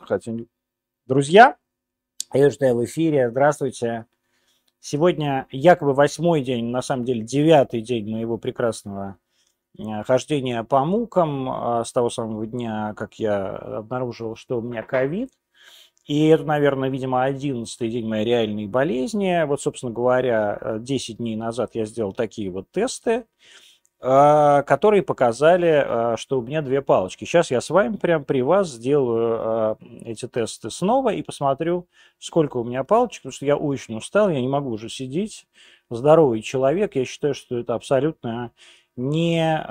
Хотя... Друзья, я что я в эфире. Здравствуйте. Сегодня якобы восьмой день, на самом деле девятый день моего прекрасного э, хождения по мукам а, с того самого дня, как я обнаружил, что у меня ковид. И это, наверное, видимо, одиннадцатый день моей реальной болезни. Вот, собственно говоря, 10 э, дней назад я сделал такие вот тесты. А, которые показали, а, что у меня две палочки. Сейчас я с вами прям при вас сделаю а, эти тесты снова и посмотрю, сколько у меня палочек, потому что я очень устал, я не могу уже сидеть. Здоровый человек, я считаю, что это абсолютно не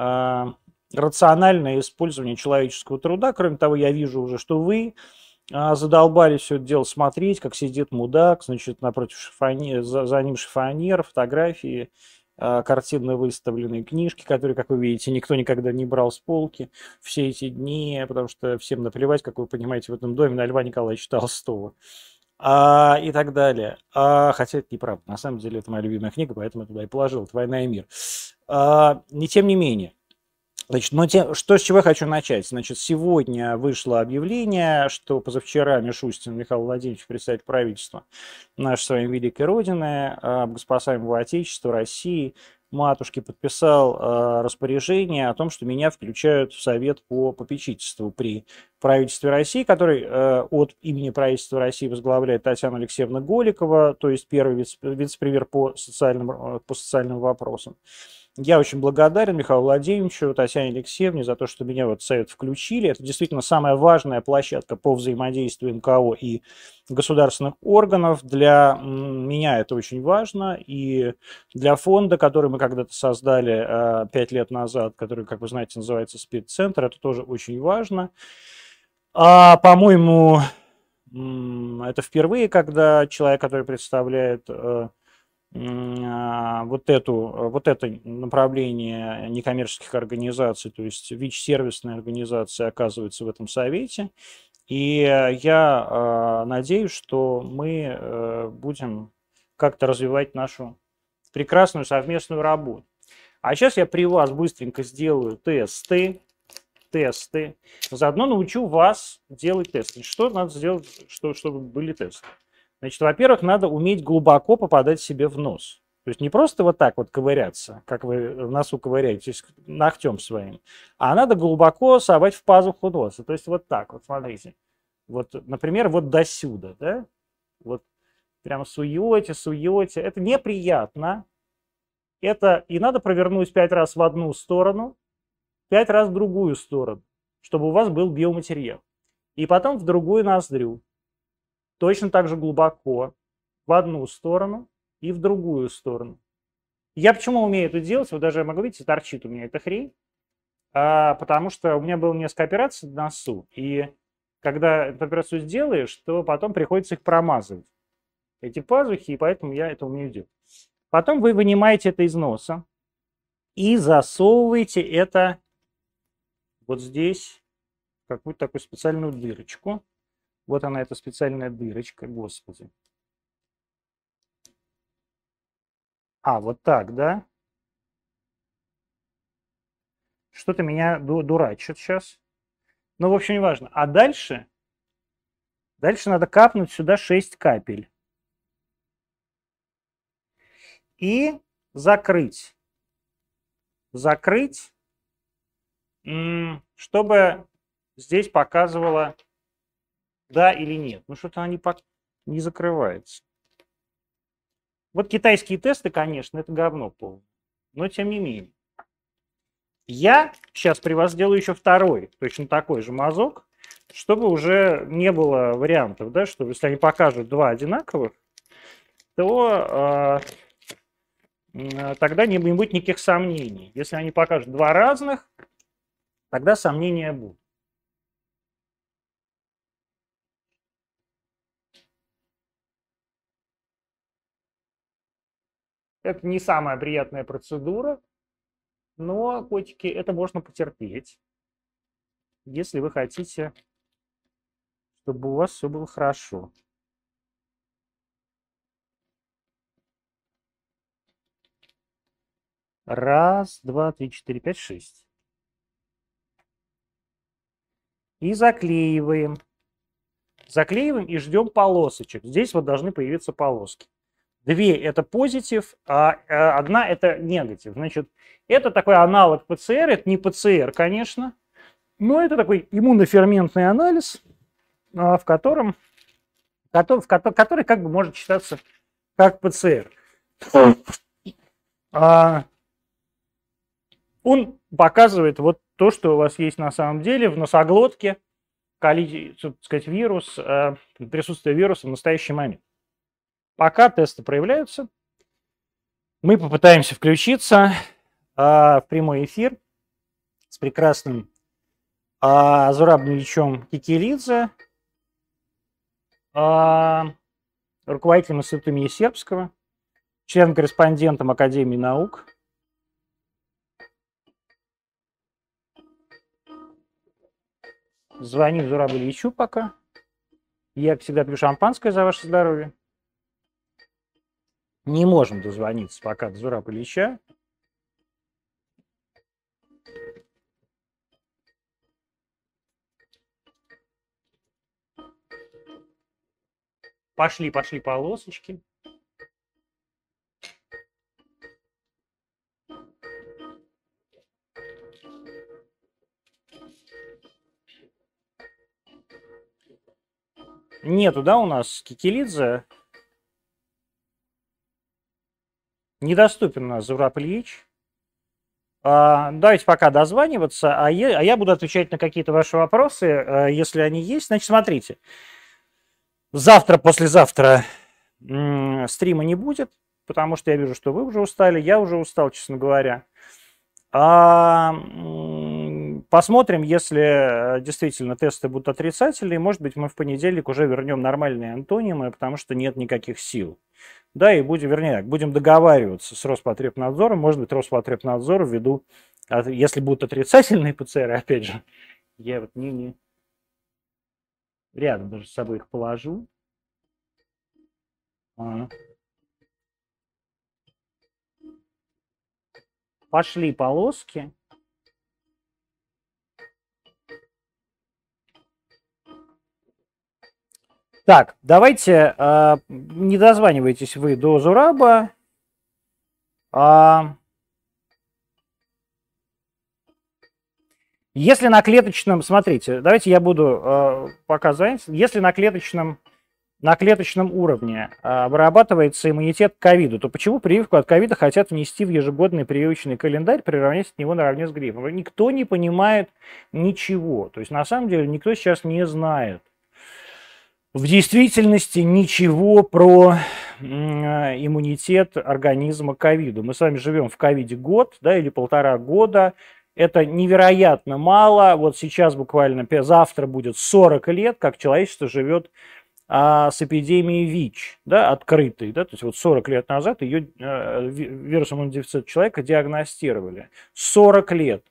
рациональное использование человеческого труда. Кроме того, я вижу уже, что вы задолбали все это дело смотреть, как сидит мудак, значит, напротив шифонер, за, за ним шифонер, фотографии а, картины выставленные, книжки, которые, как вы видите, никто никогда не брал с полки все эти дни, потому что всем наплевать, как вы понимаете, в этом доме на Льва Николаевича Толстого. А, и так далее. А, хотя это неправда. На самом деле это моя любимая книга, поэтому я туда и положил. Это «Война и мир». А, не тем не менее. Значит, но те, что с чего я хочу начать? Значит, сегодня вышло объявление, что позавчера Мишустин Михаил Владимирович, представитель правительства нашей с великой Родины, богоспасаемого Отечества, России, матушки, подписал э, распоряжение о том, что меня включают в Совет по попечительству при правительстве России, который э, от имени правительства России возглавляет Татьяна Алексеевна Голикова, то есть первый вице-премьер по социальным, по социальным вопросам. Я очень благодарен Михаилу Владимировичу, Татьяне Алексеевне за то, что меня в этот совет включили. Это действительно самая важная площадка по взаимодействию МКО и государственных органов. Для меня это очень важно. И для фонда, который мы когда-то создали э, пять лет назад, который, как вы знаете, называется Спидцентр, это тоже очень важно. А, по-моему, это впервые, когда человек, который представляет э, а, вот, эту, вот это направление некоммерческих организаций, то есть ВИЧ-сервисные организации оказывается в этом совете. И я а, надеюсь, что мы э, будем как-то развивать нашу прекрасную совместную работу. А сейчас я при вас быстренько сделаю тесты, тесты. Заодно научу вас делать тесты. Что надо сделать, чтобы были тесты? Значит, во-первых, надо уметь глубоко попадать себе в нос. То есть не просто вот так вот ковыряться, как вы в носу ковыряетесь ногтем своим, а надо глубоко совать в пазуху носа. То есть вот так вот, смотрите. Вот, например, вот до сюда, да? Вот прямо суете, суете. Это неприятно. Это и надо провернуть пять раз в одну сторону, пять раз в другую сторону, чтобы у вас был биоматериал. И потом в другую ноздрю точно так же глубоко в одну сторону и в другую сторону. Я почему умею это делать? Вот даже, могу видите, торчит у меня эта хрень. А, потому что у меня было несколько операций на носу. И когда эту операцию сделаешь, то потом приходится их промазывать. Эти пазухи, и поэтому я это умею делать. Потом вы вынимаете это из носа и засовываете это вот здесь, в какую-то такую специальную дырочку. Вот она, эта специальная дырочка, господи. А, вот так, да? Что-то меня дурачит сейчас. Ну, в общем, не важно. А дальше? Дальше надо капнуть сюда 6 капель. И закрыть. Закрыть, чтобы здесь показывало да или нет. Ну что-то она не, по... не закрывается. Вот китайские тесты, конечно, это говно полное. Но тем не менее. Я сейчас при вас сделаю еще второй, точно такой же мазок, чтобы уже не было вариантов, да, что если они покажут два одинаковых, то э, тогда не будет никаких сомнений. Если они покажут два разных, тогда сомнения будут. Это не самая приятная процедура, но, котики, это можно потерпеть, если вы хотите, чтобы у вас все было хорошо. Раз, два, три, четыре, пять, шесть. И заклеиваем. Заклеиваем и ждем полосочек. Здесь вот должны появиться полоски. Две это позитив, а э, одна это негатив. Значит, это такой аналог ПЦР, это не ПЦР, конечно, но это такой иммуноферментный анализ, а, в котором, который как бы может считаться как ПЦР. А, он показывает вот то, что у вас есть на самом деле в носоглотке, так сказать, вирус, э, присутствие вируса в настоящий момент. Пока тесты проявляются, мы попытаемся включиться э, в прямой эфир с прекрасным э, Зурабовичем Кикелидзе, э, руководителем Института имени Сербского, член-корреспондентом Академии наук, Звоним Зурабу Ильичу пока. Я всегда пью шампанское за ваше здоровье. Не можем дозвониться пока до Зураба Ильича. Пошли, пошли полосочки. Нету, да, у нас Кикелидзе? Недоступен у нас Зураб Ильич. А, давайте пока дозваниваться, а я, а я буду отвечать на какие-то ваши вопросы, а, если они есть. Значит, смотрите. Завтра, послезавтра стрима не будет, потому что я вижу, что вы уже устали, я уже устал, честно говоря. А, посмотрим, если э, действительно тесты будут отрицательные, может быть, мы в понедельник уже вернем нормальные антонимы, потому что нет никаких сил. Да, и будем, вернее, будем договариваться с Роспотребнадзором, может быть, Роспотребнадзор ввиду, если будут отрицательные ПЦР, опять же, я вот не, не рядом даже с собой их положу. А. пошли полоски. Так, давайте, э, не дозванивайтесь вы до Зураба. А, если на клеточном, смотрите, давайте я буду э, показывать, если на клеточном на клеточном уровне а, вырабатывается иммунитет к ковиду, то почему прививку от ковида хотят внести в ежегодный прививочный календарь, приравнять него наравне с гриппом? Никто не понимает ничего. То есть на самом деле никто сейчас не знает в действительности ничего про иммунитет организма к ковиду. Мы с вами живем в ковиде год да, или полтора года. Это невероятно мало. Вот сейчас буквально завтра будет 40 лет, как человечество живет а с эпидемией ВИЧ, да, открытой, да, то есть вот 40 лет назад ее э, вирус иммунодефицита человека диагностировали. 40 лет.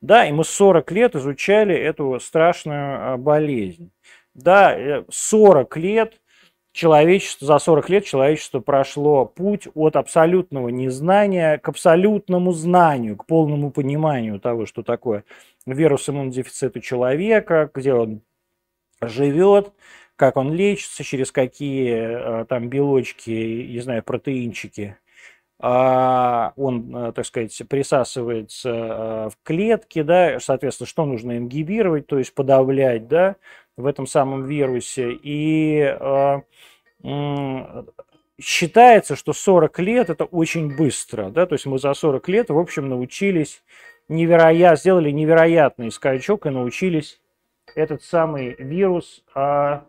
Да, и мы 40 лет изучали эту страшную э, болезнь. Да, 40 э, лет человечество, за 40 лет человечество прошло путь от абсолютного незнания к абсолютному знанию, к полному пониманию того, что такое вирус иммунодефицита человека, где он живет, как он лечится, через какие э, там белочки, не знаю, протеинчики а, он, э, так сказать, присасывается в клетки, да, соответственно, что нужно ингибировать, то есть подавлять, да, в этом самом вирусе. И считается, что 40 лет это очень быстро, да, то есть мы за 40 лет, в общем, научились невероятно, сделали невероятный скачок и научились этот самый вирус а,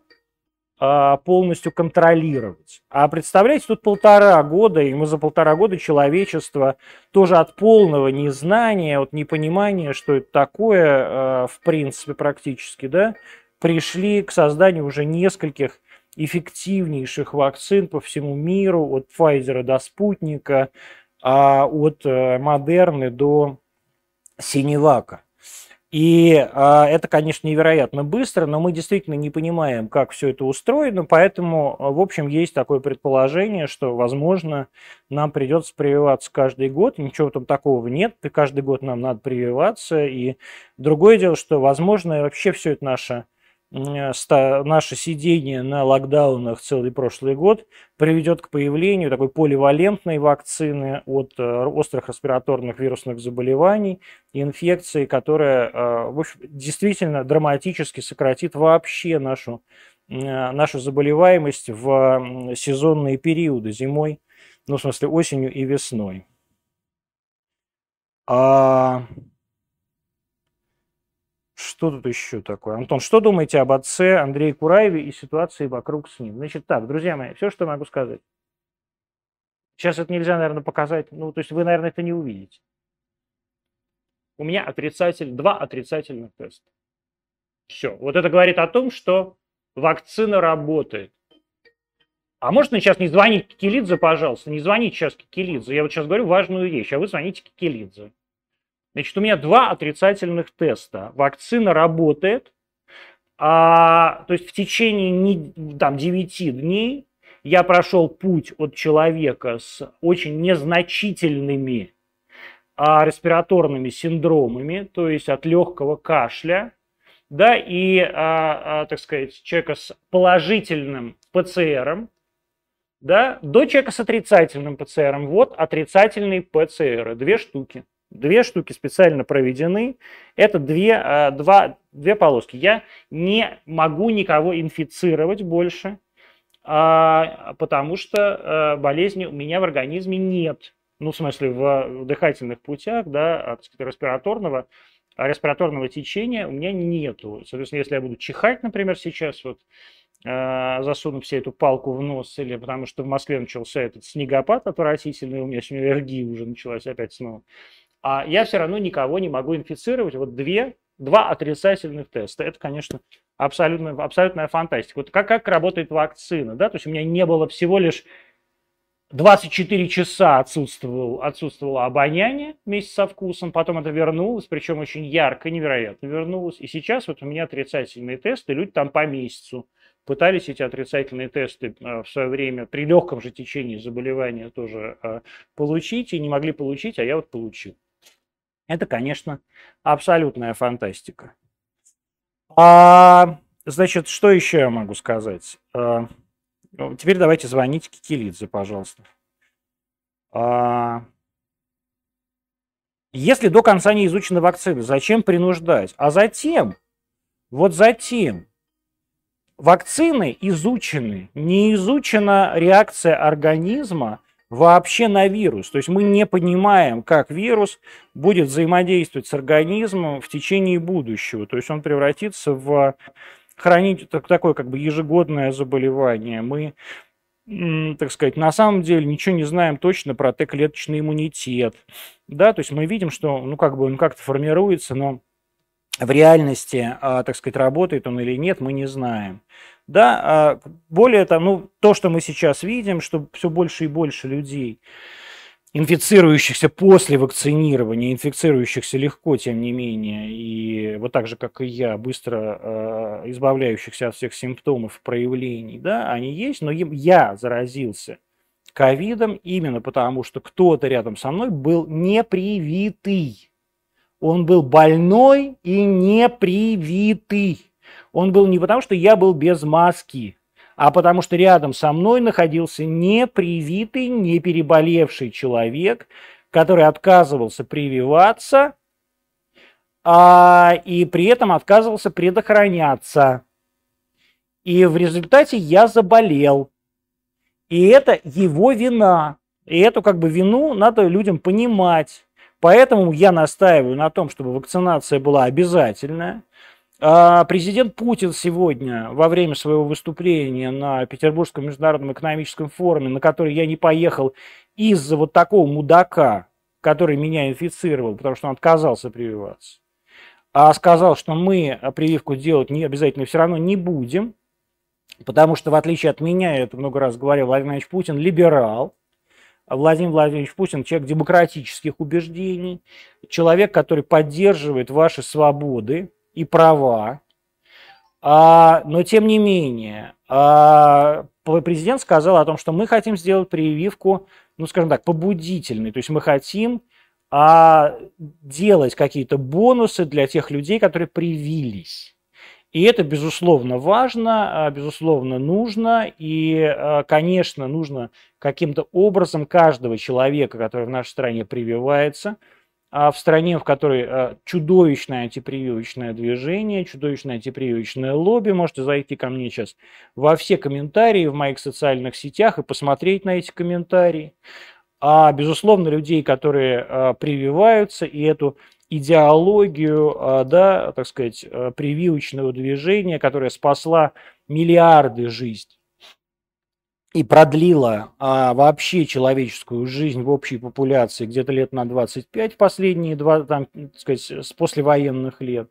а, полностью контролировать. А представляете, тут полтора года, и мы за полтора года человечество тоже от полного незнания, от непонимания, что это такое, а, в принципе, практически, да, пришли к созданию уже нескольких эффективнейших вакцин по всему миру, от Pfizer до Спутника, а от Модерны э, до Синевака. И а, это, конечно, невероятно быстро, но мы действительно не понимаем, как все это устроено, поэтому, а, в общем, есть такое предположение, что, возможно, нам придется прививаться каждый год, ничего там такого нет, каждый год нам надо прививаться, и другое дело, что, возможно, вообще все это наше наше сидение на локдаунах целый прошлый год приведет к появлению такой поливалентной вакцины от э, острых респираторных вирусных заболеваний и инфекции, которая э, в общем, действительно драматически сократит вообще нашу, э, нашу заболеваемость в сезонные периоды зимой, ну, в смысле, осенью и весной. А... Что тут еще такое? Антон, что думаете об отце Андрея Кураеве и ситуации вокруг с ним? Значит так, друзья мои, все, что могу сказать. Сейчас это нельзя, наверное, показать. Ну, то есть вы, наверное, это не увидите. У меня отрицатель, два отрицательных теста. Все. Вот это говорит о том, что вакцина работает. А можно сейчас не звонить Кикелидзе, пожалуйста? Не звоните сейчас Кикелидзе. Я вот сейчас говорю важную вещь, а вы звоните Кикелидзе. Значит, у меня два отрицательных теста. Вакцина работает, а, то есть в течение не, там, 9 дней я прошел путь от человека с очень незначительными а, респираторными синдромами, то есть от легкого кашля, да, и, а, а, так сказать, человека с положительным ПЦРом, да, до человека с отрицательным ПЦРом. Вот отрицательные ПЦРы, две штуки. Две штуки специально проведены. Это две, а, два, две полоски. Я не могу никого инфицировать больше, а, потому что а, болезни у меня в организме нет. Ну, в смысле, в дыхательных путях, да, так сказать, респираторного, респираторного течения у меня нету. Соответственно, если я буду чихать, например, сейчас, вот, засунув себе эту палку в нос, или потому что в Москве начался этот снегопад отвратительный, у меня сегодня аллергия уже началась опять снова, а я все равно никого не могу инфицировать. Вот две, два отрицательных теста. Это, конечно, абсолютно, абсолютная фантастика. Вот как, как работает вакцина, да, то есть у меня не было всего лишь 24 часа отсутствовало, отсутствовало обоняние вместе со вкусом, потом это вернулось, причем очень ярко, невероятно вернулось. И сейчас вот у меня отрицательные тесты, люди там по месяцу пытались эти отрицательные тесты э, в свое время при легком же течении заболевания тоже э, получить и не могли получить, а я вот получил. Это, конечно, абсолютная фантастика. А, значит, что еще я могу сказать? А, ну, теперь давайте звоните Кикелидзе, пожалуйста. А, если до конца не изучена вакцина, зачем принуждать? А затем, вот затем, вакцины изучены, не изучена реакция организма вообще на вирус. То есть мы не понимаем, как вирус будет взаимодействовать с организмом в течение будущего. То есть он превратится в хранить такое как бы ежегодное заболевание. Мы так сказать, на самом деле ничего не знаем точно про Т-клеточный иммунитет. Да, то есть мы видим, что ну, как бы он как-то формируется, но в реальности, а, так сказать, работает он или нет, мы не знаем. Да, а более того, ну, то, что мы сейчас видим, что все больше и больше людей, инфицирующихся после вакцинирования, инфицирующихся легко, тем не менее, и вот так же, как и я, быстро э, избавляющихся от всех симптомов, проявлений, да, они есть, но я заразился ковидом именно потому, что кто-то рядом со мной был непривитый. Он был больной и непривитый. Он был не потому, что я был без маски, а потому что рядом со мной находился непривитый, не переболевший человек, который отказывался прививаться а, и при этом отказывался предохраняться. И в результате я заболел. И это его вина. И эту как бы вину надо людям понимать. Поэтому я настаиваю на том, чтобы вакцинация была обязательная. А, президент Путин сегодня во время своего выступления на Петербургском международном экономическом форуме, на который я не поехал из-за вот такого мудака, который меня инфицировал, потому что он отказался прививаться, а сказал, что мы прививку делать не обязательно все равно не будем, потому что в отличие от меня, я это много раз говорил, Владимир Владимирович Путин либерал, Владимир Владимирович Путин человек демократических убеждений, человек, который поддерживает ваши свободы, и права, а, но тем не менее, а, президент сказал о том, что мы хотим сделать прививку, ну, скажем так, побудительной, то есть мы хотим а, делать какие-то бонусы для тех людей, которые привились. И это, безусловно, важно, а, безусловно, нужно. И, а, конечно, нужно каким-то образом каждого человека, который в нашей стране прививается, в стране, в которой чудовищное антипрививочное движение, чудовищное антипрививочное лобби, можете зайти ко мне сейчас во все комментарии в моих социальных сетях и посмотреть на эти комментарии. А, безусловно, людей, которые прививаются и эту идеологию, а, да, так сказать, э, прививочного движения, которое спасла миллиарды жизней и продлила а, вообще человеческую жизнь в общей популяции где-то лет на 25 в последние два, там, так сказать, с послевоенных лет.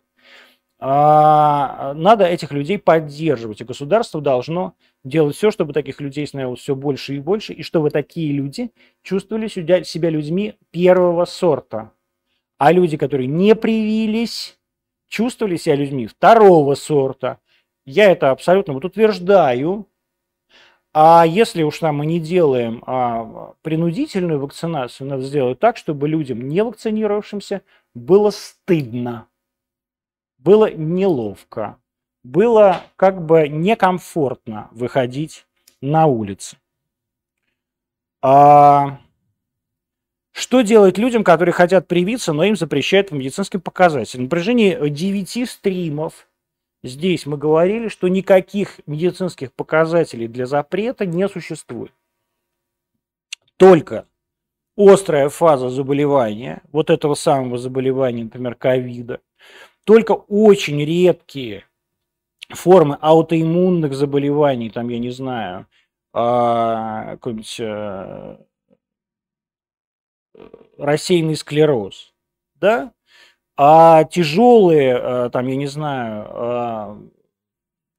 А, надо этих людей поддерживать, и государство должно делать все, чтобы таких людей становилось все больше и больше, и чтобы такие люди чувствовали себя людьми первого сорта, а люди, которые не привились, чувствовали себя людьми второго сорта. Я это абсолютно вот утверждаю. А если уж нам мы не делаем а, принудительную вакцинацию, надо сделать так, чтобы людям, не вакцинировавшимся, было стыдно, было неловко, было как бы некомфортно выходить на улицы. А, что делать людям, которые хотят привиться, но им запрещают по медицинским показателям? На протяжении 9 стримов здесь мы говорили, что никаких медицинских показателей для запрета не существует. Только острая фаза заболевания, вот этого самого заболевания, например, ковида, только очень редкие формы аутоиммунных заболеваний, там, я не знаю, а, какой-нибудь э, рассеянный склероз, да, а тяжелые, э, там, я не знаю, а,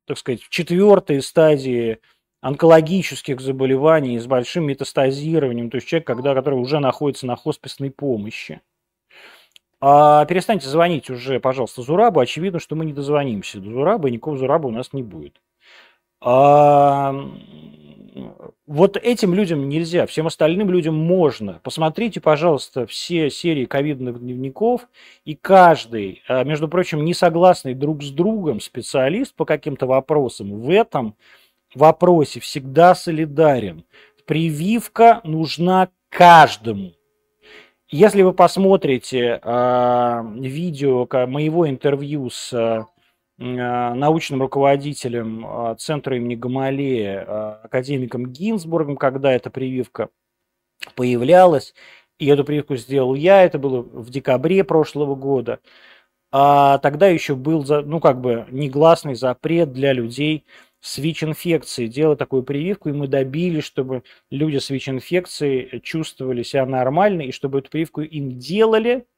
так сказать, в четвертой стадии онкологических заболеваний с большим метастазированием, то есть человек, когда, который уже находится на хосписной помощи. А перестаньте звонить уже, пожалуйста, Зурабу. Очевидно, что мы не дозвонимся до Зураба, и никакого Зураба у нас не будет. А, вот этим людям нельзя, всем остальным людям можно. Посмотрите, пожалуйста, все серии ковидных дневников, и каждый, а, между прочим, не согласный друг с другом специалист по каким-то вопросам в этом вопросе всегда солидарен. Прививка нужна каждому. Если вы посмотрите э, видео моего интервью с а, научным руководителем а, Центра имени Гамалея, а, академиком Гинзбургом, когда эта прививка появлялась. И эту прививку сделал я, это было в декабре прошлого года. А тогда еще был, ну, как бы негласный запрет для людей с ВИЧ-инфекцией делать такую прививку, и мы добились, чтобы люди с ВИЧ-инфекцией чувствовали себя нормально, и чтобы эту прививку им делали –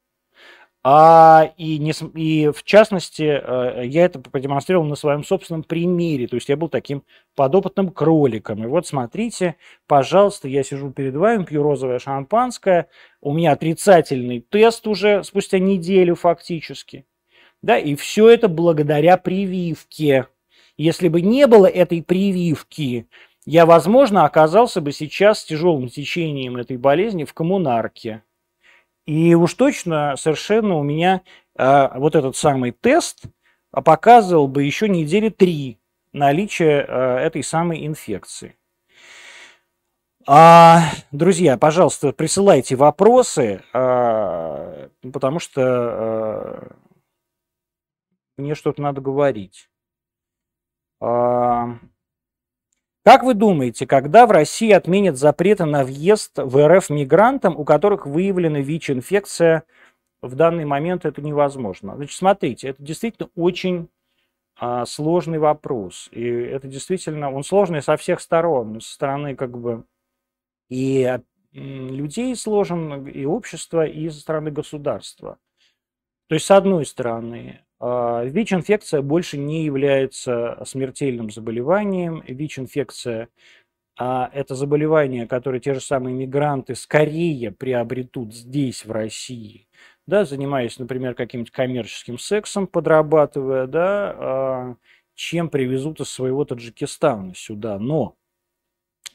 а, и, не, и в частности, э, я это продемонстрировал на своем собственном примере. То есть я был таким подопытным кроликом. И вот смотрите, пожалуйста, я сижу перед вами, пью розовое шампанское. У меня отрицательный тест уже спустя неделю фактически. Да, и все это благодаря прививке. Если бы не было этой прививки, я, возможно, оказался бы сейчас с тяжелым течением этой болезни в коммунарке. И уж точно совершенно у меня э, вот этот самый тест показывал бы еще недели три наличия э, этой самой инфекции. А, друзья, пожалуйста, присылайте вопросы, а, потому что а, мне что-то надо говорить. А, как вы думаете, когда в России отменят запреты на въезд в РФ мигрантам, у которых выявлена ВИЧ-инфекция, в данный момент это невозможно? Значит, смотрите, это действительно очень а, сложный вопрос. И это действительно, он сложный со всех сторон. Со стороны как бы и людей сложен, и общества, и со стороны государства. То есть, с одной стороны, ВИЧ-инфекция больше не является смертельным заболеванием. ВИЧ-инфекция а, это заболевание, которое те же самые мигранты скорее приобретут здесь, в России, да, занимаясь, например, каким-нибудь коммерческим сексом, подрабатывая, да, а, чем привезут из своего Таджикистана сюда. Но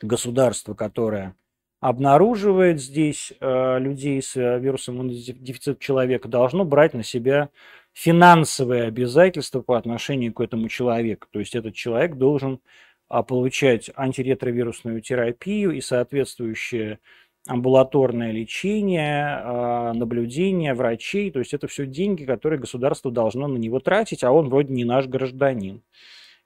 государство, которое обнаруживает здесь людей с вирусом иммунодефицита человека, должно брать на себя финансовые обязательства по отношению к этому человеку. То есть этот человек должен а, получать антиретровирусную терапию и соответствующее амбулаторное лечение, а, наблюдение врачей. То есть это все деньги, которые государство должно на него тратить, а он вроде не наш гражданин.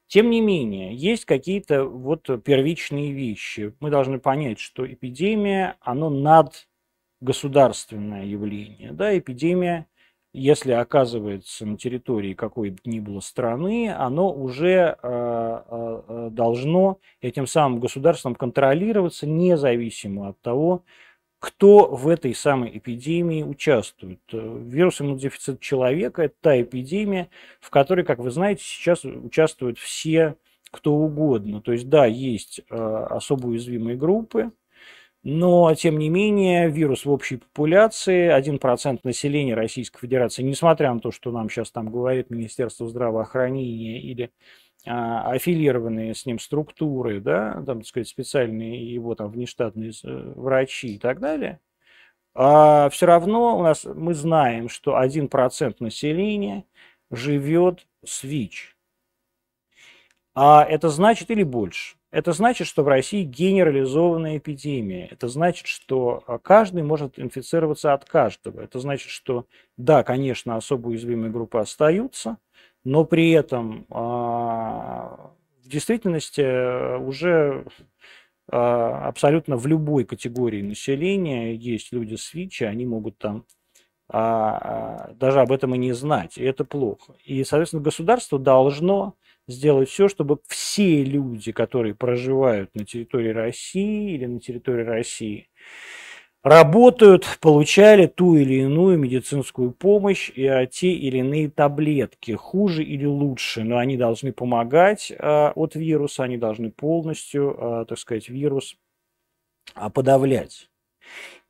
Тем не менее, есть какие-то вот первичные вещи. Мы должны понять, что эпидемия, оно надгосударственное явление. Да, эпидемия, если оказывается на территории какой бы ни было страны, оно уже э, э, должно этим самым государством контролироваться независимо от того, кто в этой самой эпидемии участвует. Э, вирус иммунодефицита человека – это та эпидемия, в которой, как вы знаете, сейчас участвуют все, кто угодно. То есть, да, есть э, особо уязвимые группы, но, тем не менее, вирус в общей популяции, 1% населения Российской Федерации, несмотря на то, что нам сейчас там говорит Министерство здравоохранения или а, аффилированные с ним структуры, да, там, так сказать, специальные его там внештатные э, врачи и так далее, а все равно у нас мы знаем, что 1% населения живет с ВИЧ. А это значит или больше? Это значит, что в России генерализованная эпидемия. Это значит, что а, каждый может инфицироваться от каждого. Это значит, что да, конечно, особо уязвимые группы остаются – но при этом а, в действительности э, уже а, абсолютно в любой категории населения есть люди с ВИЧ, они могут там даже об этом и не знать, и это плохо. И, соответственно, государство должно сделать все, чтобы все люди, которые проживают на территории России или на территории России, работают, получали ту или иную медицинскую помощь и а, те или иные таблетки, хуже или лучше, но они должны помогать а, от вируса, они должны полностью, а, так сказать, вирус подавлять.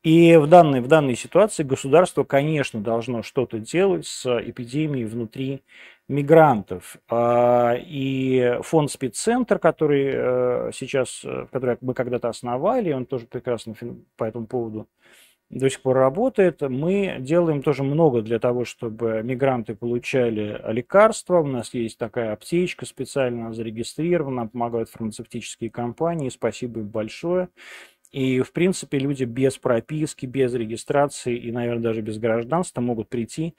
И в данной, в данной ситуации государство, конечно, должно что-то делать с эпидемией внутри мигрантов. А, и фонд спеццентр, который э, сейчас, э, который мы когда-то основали, он тоже прекрасно по этому поводу до сих пор работает. Мы делаем тоже много для того, чтобы мигранты получали лекарства. У нас есть такая аптечка специально зарегистрирована, помогают фармацевтические компании. Спасибо им большое. И, в принципе, люди без прописки, без регистрации и, наверное, даже без гражданства могут прийти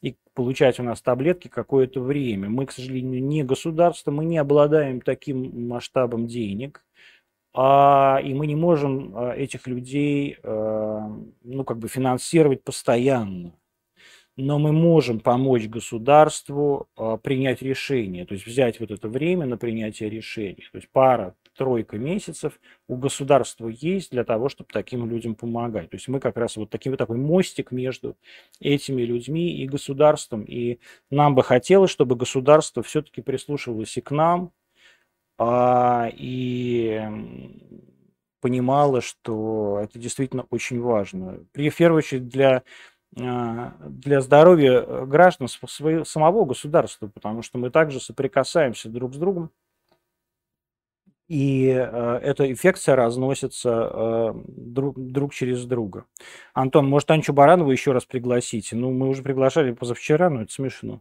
и получать у нас таблетки какое-то время. Мы, к сожалению, не государство, мы не обладаем таким масштабом денег, а, и мы не можем а, этих людей а, ну, как бы финансировать постоянно. Но мы можем помочь государству а, принять решение, то есть взять вот это время на принятие решения. То есть пара, тройка месяцев у государства есть для того, чтобы таким людям помогать. То есть мы как раз вот таким, вот такой мостик между этими людьми и государством. И нам бы хотелось, чтобы государство все-таки прислушивалось и к нам, а, и понимало, что это действительно очень важно. При, первую очередь для а, для здоровья граждан своего, самого государства, потому что мы также соприкасаемся друг с другом и э, эта инфекция разносится э, друг, друг через друга. Антон, может, Анчу Баранову еще раз пригласите? Ну, мы уже приглашали позавчера, но это смешно.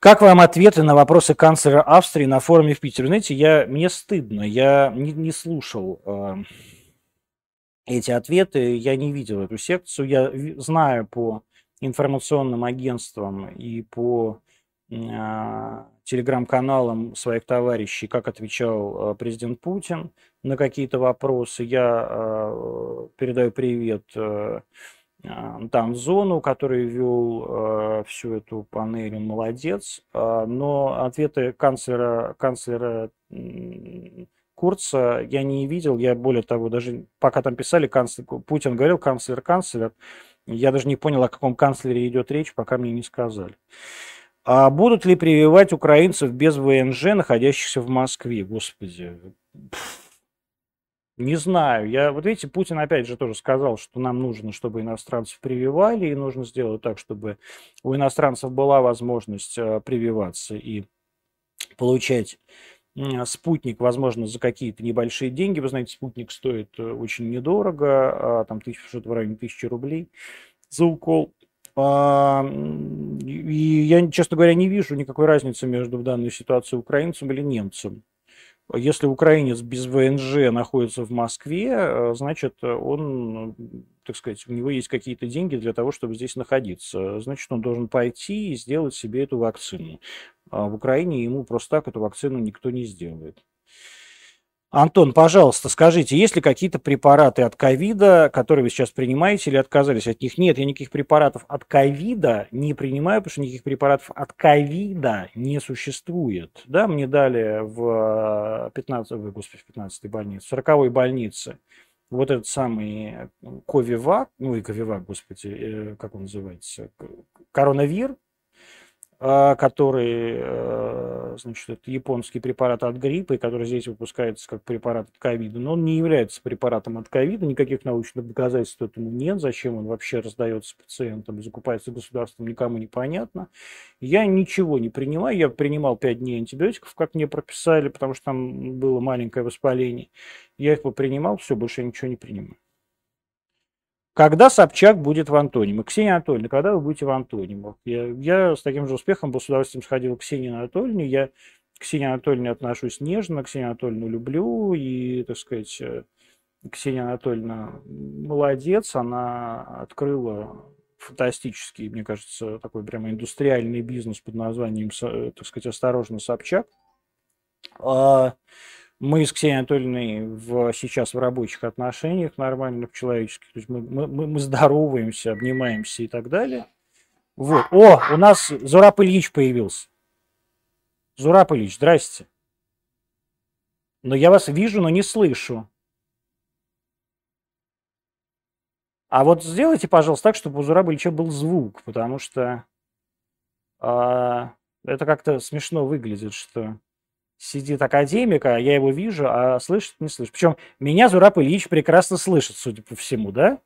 Как вам ответы на вопросы канцлера Австрии на форуме в Питере? Знаете, я, мне стыдно, я не, не слушал э, эти ответы, я не видел эту секцию, я знаю по информационным агентствам и по э, телеграм-каналам своих товарищей, как отвечал э, президент Путин на какие-то вопросы. Я э, передаю привет э, там зону, который вел всю эту панель, он молодец. Но ответы канцлера, канцлера Курца я не видел. Я более того, даже пока там писали, канцлер, Путин говорил канцлер, канцлер, я даже не понял, о каком канцлере идет речь, пока мне не сказали. А будут ли прививать украинцев без ВНЖ, находящихся в Москве? Господи. Не знаю. Я, вот видите, Путин опять же тоже сказал, что нам нужно, чтобы иностранцев прививали, и нужно сделать так, чтобы у иностранцев была возможность э, прививаться и получать спутник, возможно, за какие-то небольшие деньги. Вы знаете, спутник стоит э, очень недорого, а, там тысяч, что-то в районе тысячи рублей за укол. А, и я, честно говоря, не вижу никакой разницы между в данной ситуации украинцем или немцем. Если украинец без ВНЖ находится в Москве, э, значит, он, так сказать, у него есть какие-то деньги для того, чтобы здесь находиться. Значит, он должен пойти и сделать себе эту вакцину. А в Украине ему просто так эту вакцину никто не сделает. Антон, пожалуйста, скажите, есть ли какие-то препараты от ковида, которые вы сейчас принимаете или отказались от них? Нет, я никаких препаратов от ковида не принимаю, потому что никаких препаратов от ковида не существует. Да, мне дали в 15, ой, господи, в 15 больнице, в 40 больнице вот этот самый Ковивак, ну и Ковивак, господи, э, как он называется, коронавир, который, э, значит, это японский препарат от гриппа, и который здесь выпускается как препарат от ковида, но он не является препаратом от ковида, никаких научных доказательств этому нет, зачем он вообще раздается пациентам, закупается государством, никому не понятно. Я ничего не принимаю, я принимал 5 дней антибиотиков, как мне прописали, потому что там было маленькое воспаление. Я их принимал, все, больше я ничего не принимаю. Когда Собчак будет в Антониме? Ксения Анатольевна, когда вы будете в Антонимах? Я, я с таким же успехом бы с удовольствием сходил к Ксении Анатольевне. Я к Ксении Анатольевне отношусь нежно, Ксению Анатольевну люблю. И, так сказать, э, Ксения Анатольевна молодец. Она открыла фантастический, мне кажется, такой прямо индустриальный бизнес под названием, э, так сказать, «Осторожно, Собчак». Мы с Ксенией Анатольевной в, сейчас в рабочих отношениях нормальных, человеческих. То есть мы, мы, мы здороваемся, обнимаемся и так далее. Вот. О, у нас Зураб Ильич появился. Зураб Ильич, здрасте. Но я вас вижу, но не слышу. А вот сделайте, пожалуйста, так, чтобы у Зураба Ильича был звук, потому что а, это как-то смешно выглядит, что сидит академик, а я его вижу, а слышит не слышит. Причем меня Зураб Ильич прекрасно слышит, судя по всему, да?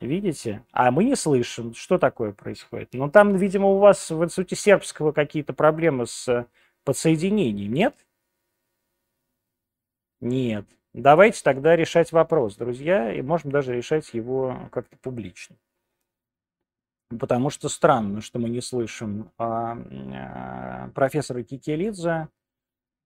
Видите? А мы не слышим. Что такое происходит? Ну, там, видимо, у вас в институте сербского какие-то проблемы с подсоединением, нет? Нет. Давайте тогда решать вопрос, друзья, и можем даже решать его как-то публично. Потому что странно, что мы не слышим а, а, профессора Кикелидзе,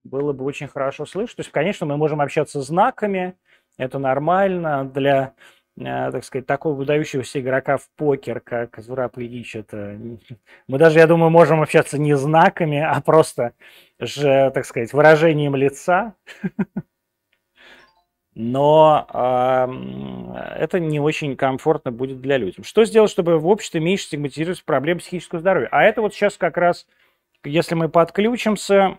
было бы очень хорошо слышать. То есть, конечно, мы можем общаться знаками, это нормально для, э, так сказать, такого выдающегося игрока в покер, как Зураб Ильич. Это... Мы даже, я думаю, можем общаться не знаками, а просто, же, так сказать, выражением лица. Но э, это не очень комфортно будет для людей. Что сделать, чтобы в обществе меньше стигматизировать проблемы психического здоровья? А это вот сейчас как раз если мы подключимся,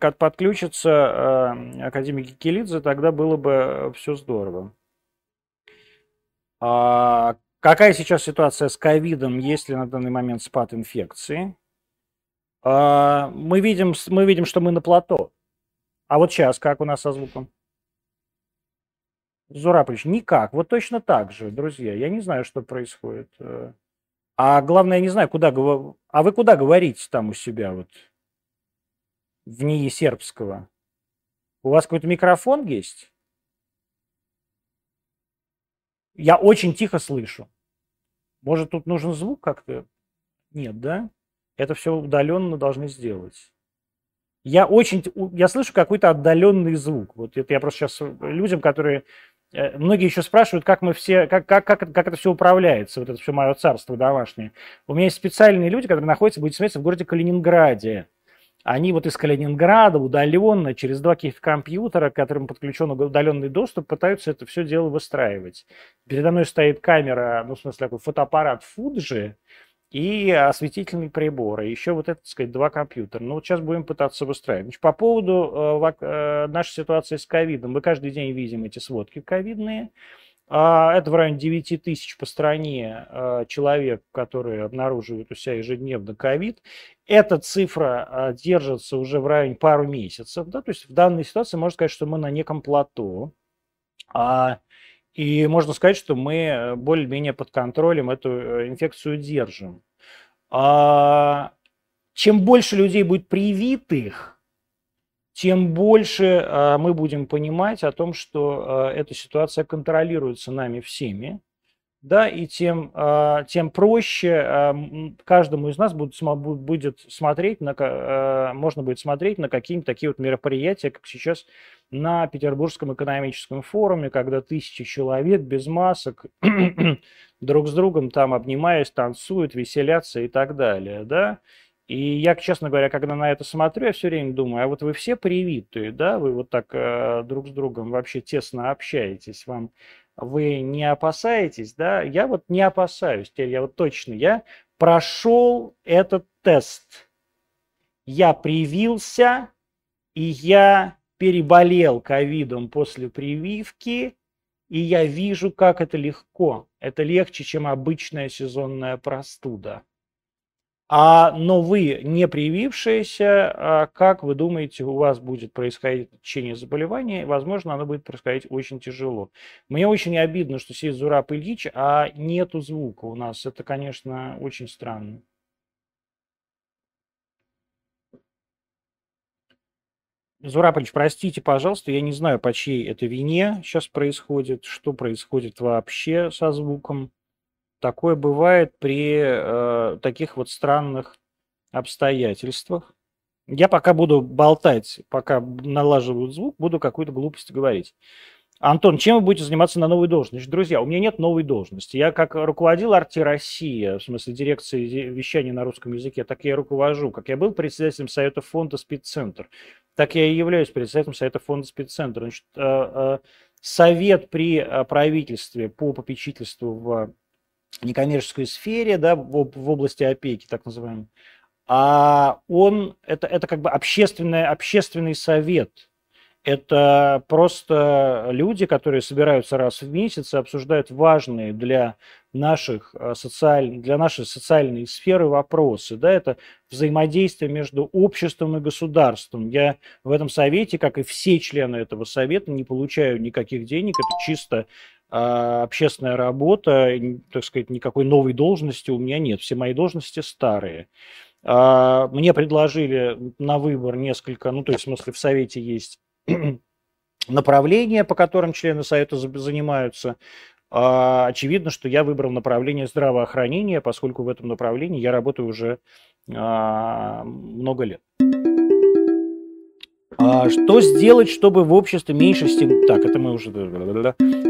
как подключится э, академик Кикелидзе, тогда было бы все здорово. А какая сейчас ситуация с ковидом, есть ли на данный момент спад инфекции? А, мы видим, мы видим, что мы на плато. А вот сейчас как у нас со звуком? Зурапович, никак. Вот точно так же, друзья. Я не знаю, что происходит. Э. А главное, я не знаю, куда... А вы куда говорите там у себя вот? В НИИ сербского? У вас какой-то микрофон есть? Я очень тихо слышу. Может, тут нужен звук как-то? Нет, да? Это все удаленно должны сделать. Я очень, я слышу какой-то отдаленный звук. Вот это я просто сейчас людям, которые Э, многие еще спрашивают, как мы все, как, как, как, как это все управляется, вот это все мое царство домашнее. У меня есть специальные люди, которые находятся, будете смотреть, в городе Калининграде. Они вот из Калининграда удаленно, через два каких-то компьютера, к которым подключен удаленный доступ, пытаются это все дело выстраивать. Передо мной стоит камера, ну, в смысле, такой фотоаппарат Fuji, и осветительный прибор, и еще вот это, так сказать, два компьютера. Ну, вот сейчас будем пытаться выстраивать. Значит, по поводу э, э, нашей ситуации с ковидом. Мы каждый день видим эти сводки ковидные. Э, это в районе 9 тысяч по стране э, человек, которые обнаруживают у себя ежедневно ковид. Эта цифра э, держится уже в районе пару месяцев. Да? То есть в данной ситуации можно сказать, что мы на неком плато. И можно сказать, что мы э, более-менее под контролем эту э, инфекцию держим. А чем больше людей будет привитых, тем больше а, мы будем понимать о том, что а, эта ситуация контролируется нами всеми. Да, и тем, а, тем проще а, каждому из нас будет, будет смотреть, на, а, можно будет смотреть на какие-нибудь такие вот мероприятия, как сейчас на Петербургском экономическом форуме, когда тысячи человек без масок друг с другом там обнимаясь, танцуют, веселятся и так далее, да. И я, честно говоря, когда на это смотрю, я все время думаю, а вот вы все привитые, да, вы вот так э, друг с другом вообще тесно общаетесь, вам вы не опасаетесь, да? Я вот не опасаюсь, теперь я вот точно, я прошел этот тест. Я привился, и я переболел ковидом после прививки, и я вижу, как это легко. Это легче, чем обычная сезонная простуда. А, но вы, не привившиеся, а как вы думаете, у вас будет происходить течение заболевания? Возможно, оно будет происходить очень тяжело. Мне очень обидно, что сидит Зураб Ильич, а нету звука у нас. Это, конечно, очень странно. Зураб Ильич, простите, пожалуйста, я не знаю, по чьей это вине сейчас происходит, что происходит вообще со звуком. Такое бывает при э, таких вот странных обстоятельствах. Я пока буду болтать, пока налаживают звук, буду какую-то глупость говорить. Антон, чем вы будете заниматься на новой должности? Друзья, у меня нет новой должности. Я как руководил Арти Россия, в смысле дирекции вещания на русском языке, так я и руковожу. Как я был председателем Совета фонда Спидцентр, так я и являюсь председателем Совета фонда Спидцентр. Значит, э, э, совет при э, правительстве по попечительству в некоммерческой сфере, да, в, в области опеки, так называемой, а он, это, это как бы общественный, общественный совет. Это просто люди, которые собираются раз в месяц и обсуждают важные для наших э, социальных, для нашей социальной сферы вопросы. Да, это взаимодействие между обществом и государством. Я в этом совете, как и все члены этого совета, не получаю никаких денег. Это чисто общественная работа, так сказать, никакой новой должности у меня нет. Все мои должности старые. А, мне предложили на выбор несколько, ну, то есть, в смысле, в Совете есть направления, по которым члены Совета занимаются. А, очевидно, что я выбрал направление здравоохранения, поскольку в этом направлении я работаю уже много лет. А что сделать, чтобы в обществе меньше стим... Так, это мы уже...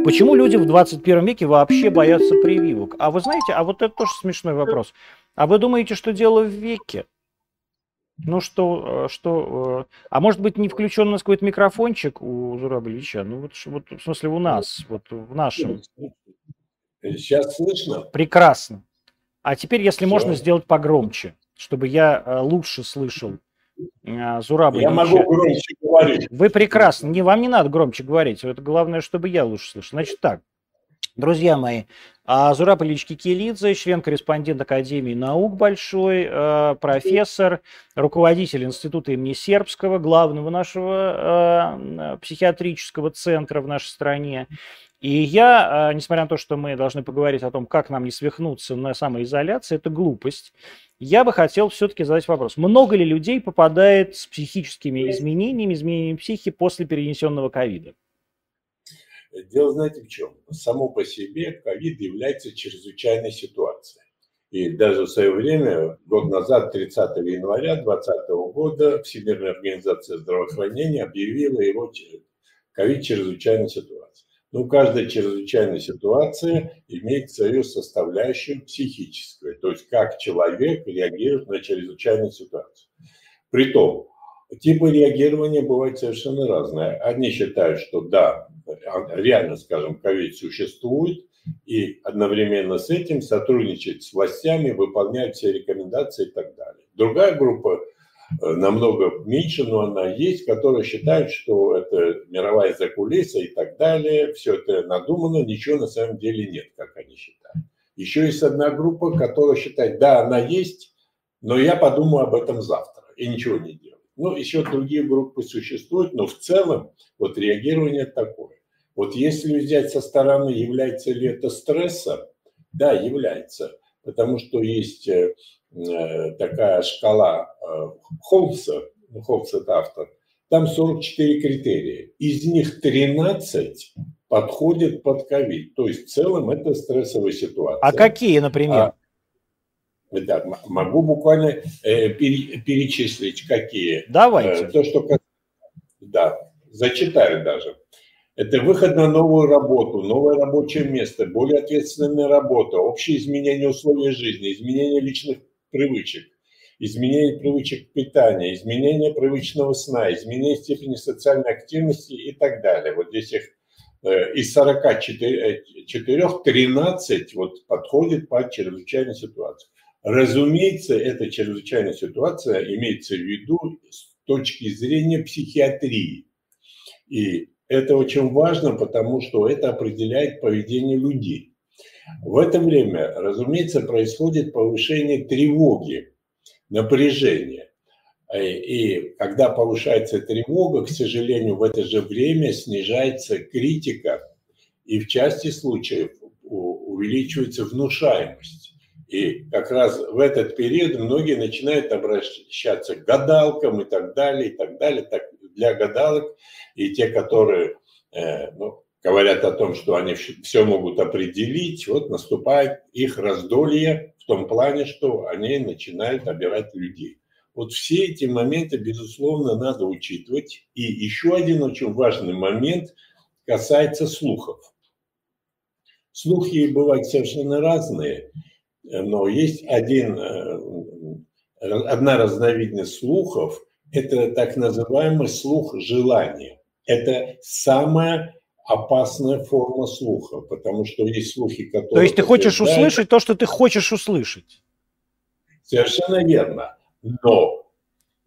Почему люди в 21 веке вообще боятся прививок? А вы знаете, а вот это тоже смешной вопрос. А вы думаете, что дело в веке? Ну что, э, что, э, а может быть не включен у нас какой-то микрофончик у Зураба Ильича? Ну вот, вот в смысле у нас, вот в нашем. Сейчас слышно? Прекрасно. А теперь, если Все. можно, сделать погромче, чтобы я э, лучше слышал а, Зураба. Я могу громче говорить. Вы прекрасно. Не, вам не надо громче говорить. Это главное, чтобы я лучше слышал. Значит так, друзья мои, а, Зураб Ильич Кикелидзе, член-корреспондент Академии наук большой, а, профессор, руководитель Института имени Сербского, главного нашего психиатрического центра в нашей стране. И я, несмотря на то, что мы должны поговорить о том, как нам не свихнуться на самоизоляции, это глупость. Я бы хотел все-таки задать вопрос. Много ли людей попадает с психическими изменениями, изменениями психики после перенесенного ковида? Дело, знаете, в чем? Само по себе ковид является чрезвычайной ситуацией. И даже в свое время, год назад, 30 января 2020 года, Всемирная организация здравоохранения объявила его ковид чрезвычайной ситуацией. Ну, каждая чрезвычайная ситуация имеет свою составляющую психическую, то есть как человек реагирует на чрезвычайную ситуацию. Притом, типы реагирования бывают совершенно разные. Одни считают, что да, реально, скажем, ковид существует, и одновременно с этим сотрудничать с властями, выполнять все рекомендации и так далее. Другая группа намного меньше, но она есть, которая считает, что это мировая закулиса и так далее, все это надумано, ничего на самом деле нет, как они считают. Еще есть одна группа, которая считает, да, она есть, но я подумаю об этом завтра и ничего не делаю. Ну, еще другие группы существуют, но в целом вот реагирование такое. Вот если взять со стороны, является ли это стрессом, да, является, потому что есть э, Э, такая шкала э, Холмса, Холмс это автор, там 44 критерия. Из них 13 подходят под ковид. То есть в целом это стрессовая ситуация. А какие, например? А, да, могу буквально э, пере, перечислить какие. Давайте. Э, то, что да, зачитаю даже. Это выход на новую работу, новое рабочее место, более ответственная работа, общее изменение условий жизни, изменение личных привычек, изменение привычек питания, изменение привычного сна, изменение степени социальной активности и так далее. Вот здесь их э, из 44 13 э, вот подходит под чрезвычайную ситуацию. Разумеется, эта чрезвычайная ситуация имеется в виду с точки зрения психиатрии. И это очень важно, потому что это определяет поведение людей. В это время, разумеется, происходит повышение тревоги, напряжения. И когда повышается тревога, к сожалению, в это же время снижается критика, и в части случаев увеличивается внушаемость. И как раз в этот период многие начинают обращаться к гадалкам и так далее, и так далее. Так, для гадалок и те, которые э, ну, говорят о том, что они все могут определить, вот наступает их раздолье в том плане, что они начинают обирать людей. Вот все эти моменты, безусловно, надо учитывать. И еще один очень важный момент касается слухов. Слухи бывают совершенно разные, но есть один, э, одна разновидность слухов, это так называемый слух желания. Это самая опасная форма слуха, потому что есть слухи, которые... То есть ты хочешь услышать то, что ты хочешь услышать? Совершенно верно. Но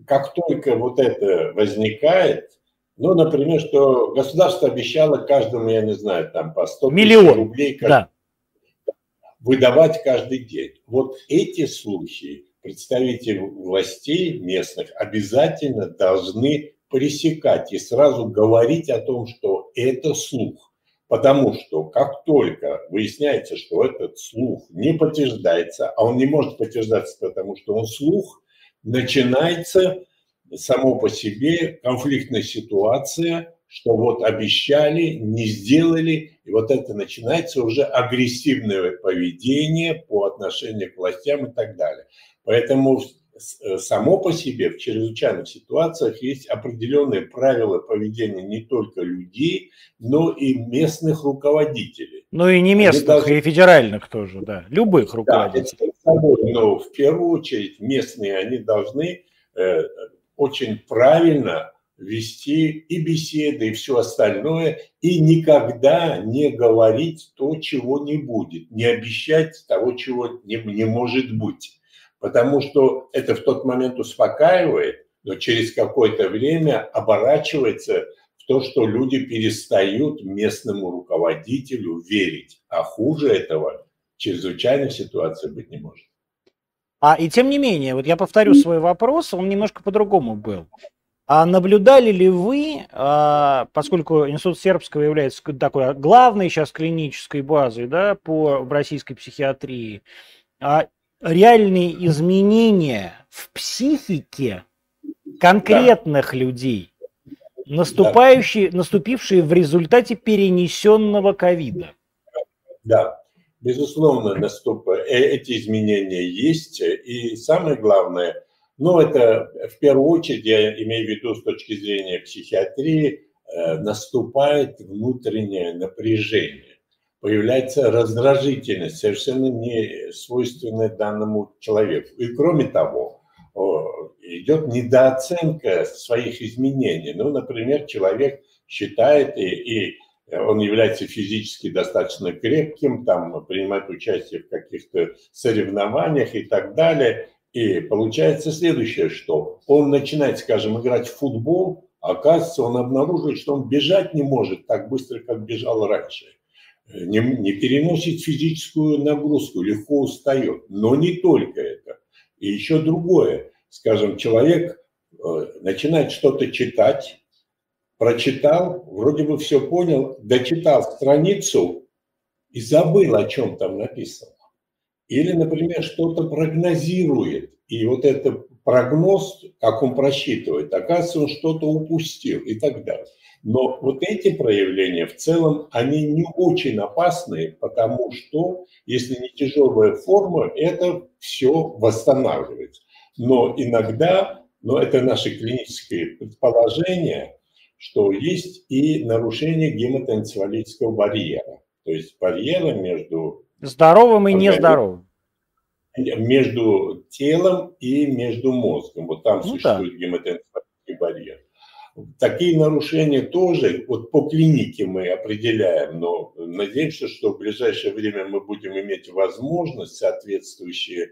как только вот это возникает, ну, например, что государство обещало каждому, я не знаю, там по 100 Миллион. рублей каждый, да. выдавать каждый день. Вот эти слухи представители властей местных обязательно должны пресекать и сразу говорить о том, что это слух. Потому что как только выясняется, что этот слух не подтверждается, а он не может подтверждаться, потому что он слух, начинается само по себе конфликтная ситуация, что вот обещали, не сделали, и вот это начинается уже агрессивное поведение по отношению к властям и так далее. Поэтому само по себе в чрезвычайных ситуациях есть определенные правила поведения не только людей, но и местных руководителей. Ну и не местных, должны... и федеральных тоже, да, любых руководителей. Да, но в первую очередь местные, они должны э, очень правильно вести и беседы, и все остальное, и никогда не говорить то, чего не будет, не обещать того, чего не, не может быть потому что это в тот момент успокаивает, но через какое-то время оборачивается в то, что люди перестают местному руководителю верить. А хуже этого чрезвычайной ситуации быть не может. А и тем не менее, вот я повторю свой вопрос, он немножко по-другому был. А наблюдали ли вы, а, поскольку Институт Сербского является такой главной сейчас клинической базой да, по, в российской психиатрии, а реальные изменения в психике конкретных да. людей, наступающие, да. наступившие в результате перенесенного ковида. Да, безусловно, наступ... Э, эти изменения есть. И самое главное, ну, это в первую очередь, я имею в виду с точки зрения психиатрии, э, наступает внутреннее напряжение появляется раздражительность, совершенно не свойственная данному человеку. И кроме того, идет недооценка своих изменений. Ну, например, человек считает, и, и он является физически достаточно крепким, там, принимает участие в каких-то соревнованиях и так далее. И получается следующее, что он начинает, скажем, играть в футбол, а оказывается, он обнаруживает, что он бежать не может так быстро, как бежал раньше не, не переносит физическую нагрузку, легко устает. Но не только это. И еще другое. Скажем, человек э, начинает что-то читать, прочитал, вроде бы все понял, дочитал страницу и забыл, о чем там написано. Или, например, что-то прогнозирует, и вот это прогноз, как он просчитывает, оказывается, он что-то упустил и так далее. Но вот эти проявления в целом, они не очень опасны, потому что, если не тяжелая форма, это все восстанавливается. Но иногда, но это наше клиническое предположение, что есть и нарушение гематоэнцефалического барьера. То есть барьера между... Здоровым и нездоровым. Между телом и между мозгом. Вот там ну, существует да. гематоэнцефалический барьер. Такие нарушения тоже, вот по клинике мы определяем, но надеемся, что в ближайшее время мы будем иметь возможность соответствующие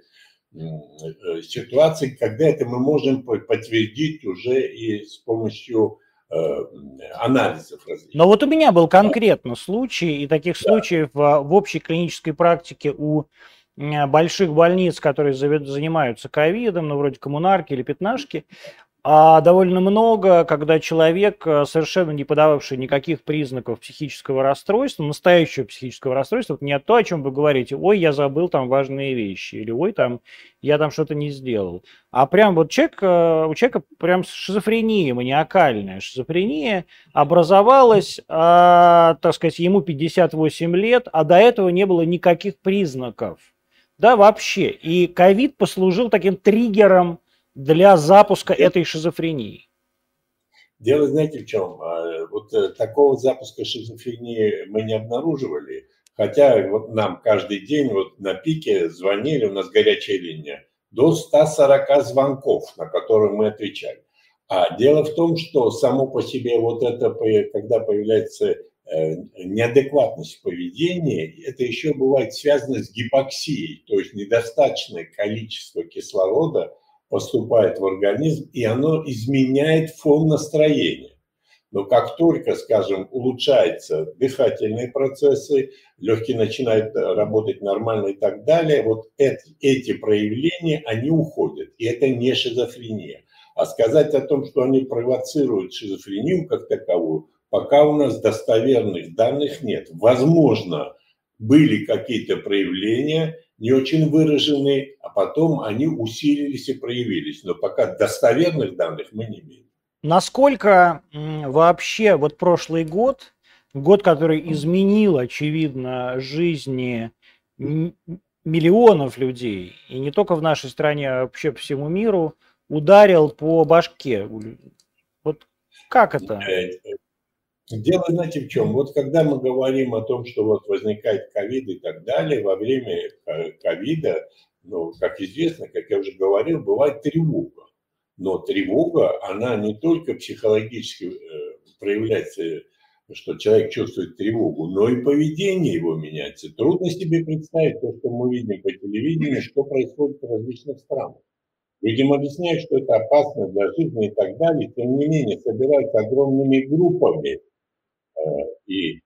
э, ситуации, когда это мы можем подтвердить уже и с помощью э, анализов различных. Но вот у меня был конкретно случай, и таких да. случаев в, в общей клинической практике у больших больниц, которые занимаются ковидом, ну, вроде коммунарки или пятнашки, а довольно много, когда человек, э, совершенно не подававший никаких признаков психического расстройства, настоящего психического расстройства, вот не то, о чем вы говорите, ой, я забыл там важные вещи, или ой, там, я там что-то не сделал. А прям вот человек, э, у человека прям шизофрения, маниакальная шизофрения образовалась, а, так сказать, ему 58 лет, а до этого не было никаких признаков. Да, вообще. И ковид послужил таким триггером для запуска этой шизофрении? Дело, знаете, в чем? А, вот э, такого запуска шизофрении мы не обнаруживали, хотя вот нам каждый день вот на пике звонили, у нас горячая линия, до 140 звонков, на которые мы отвечали. А дело в том, что само по себе вот это, когда появляется э, неадекватность поведения, это еще бывает связано с гипоксией, то есть недостаточное количество кислорода – поступает в организм, и оно изменяет фон настроения. Но как только, скажем, улучшаются дыхательные процессы, легкие начинают работать нормально и так далее, вот эти, эти проявления, они уходят. И это не шизофрения. А сказать о том, что они провоцируют шизофрению как таковую, пока у нас достоверных данных нет. Возможно, были какие-то проявления, не очень выраженные, а потом они усилились и проявились. Но пока достоверных данных мы не имеем. Насколько вообще вот прошлый год, год, который изменил, очевидно, жизни миллионов людей, и не только в нашей стране, а вообще по всему миру, ударил по башке. Вот как это? Э, Дело, знаете, в чем? Вот когда мы говорим о том, что вот возникает ковид и так далее, во время ковида, ну, как известно, как я уже говорил, бывает тревога. Но тревога, она не только психологически э, проявляется, что человек чувствует тревогу, но и поведение его меняется. Трудно себе представить то, что мы видим по телевидению, что происходит в различных странах. Людям объясняют, что это опасно для жизни и так далее, тем не менее собираются огромными группами и э,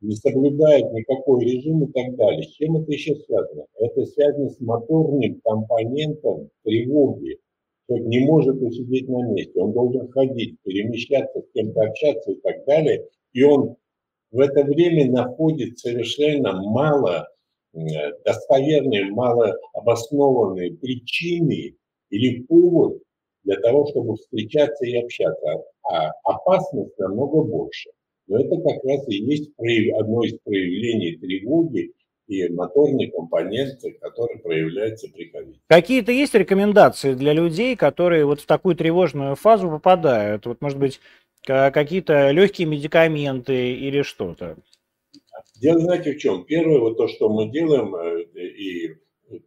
не соблюдает никакой режим и так далее. С чем это еще связано? Это связано с моторным компонентом тревоги. Человек не может усидеть на месте, он должен ходить, перемещаться, с кем-то общаться и так далее. И он в это время находит совершенно мало э, достоверные, мало обоснованные причины или повод для того, чтобы встречаться и общаться. А опасность намного больше. Но это как раз и есть одно из проявлений тревоги и моторный компонент, который проявляется при ковиде. Какие-то есть рекомендации для людей, которые вот в такую тревожную фазу попадают? Вот, может быть, какие-то легкие медикаменты или что-то? Дело, знаете, в чем? Первое, вот то, что мы делаем, э, и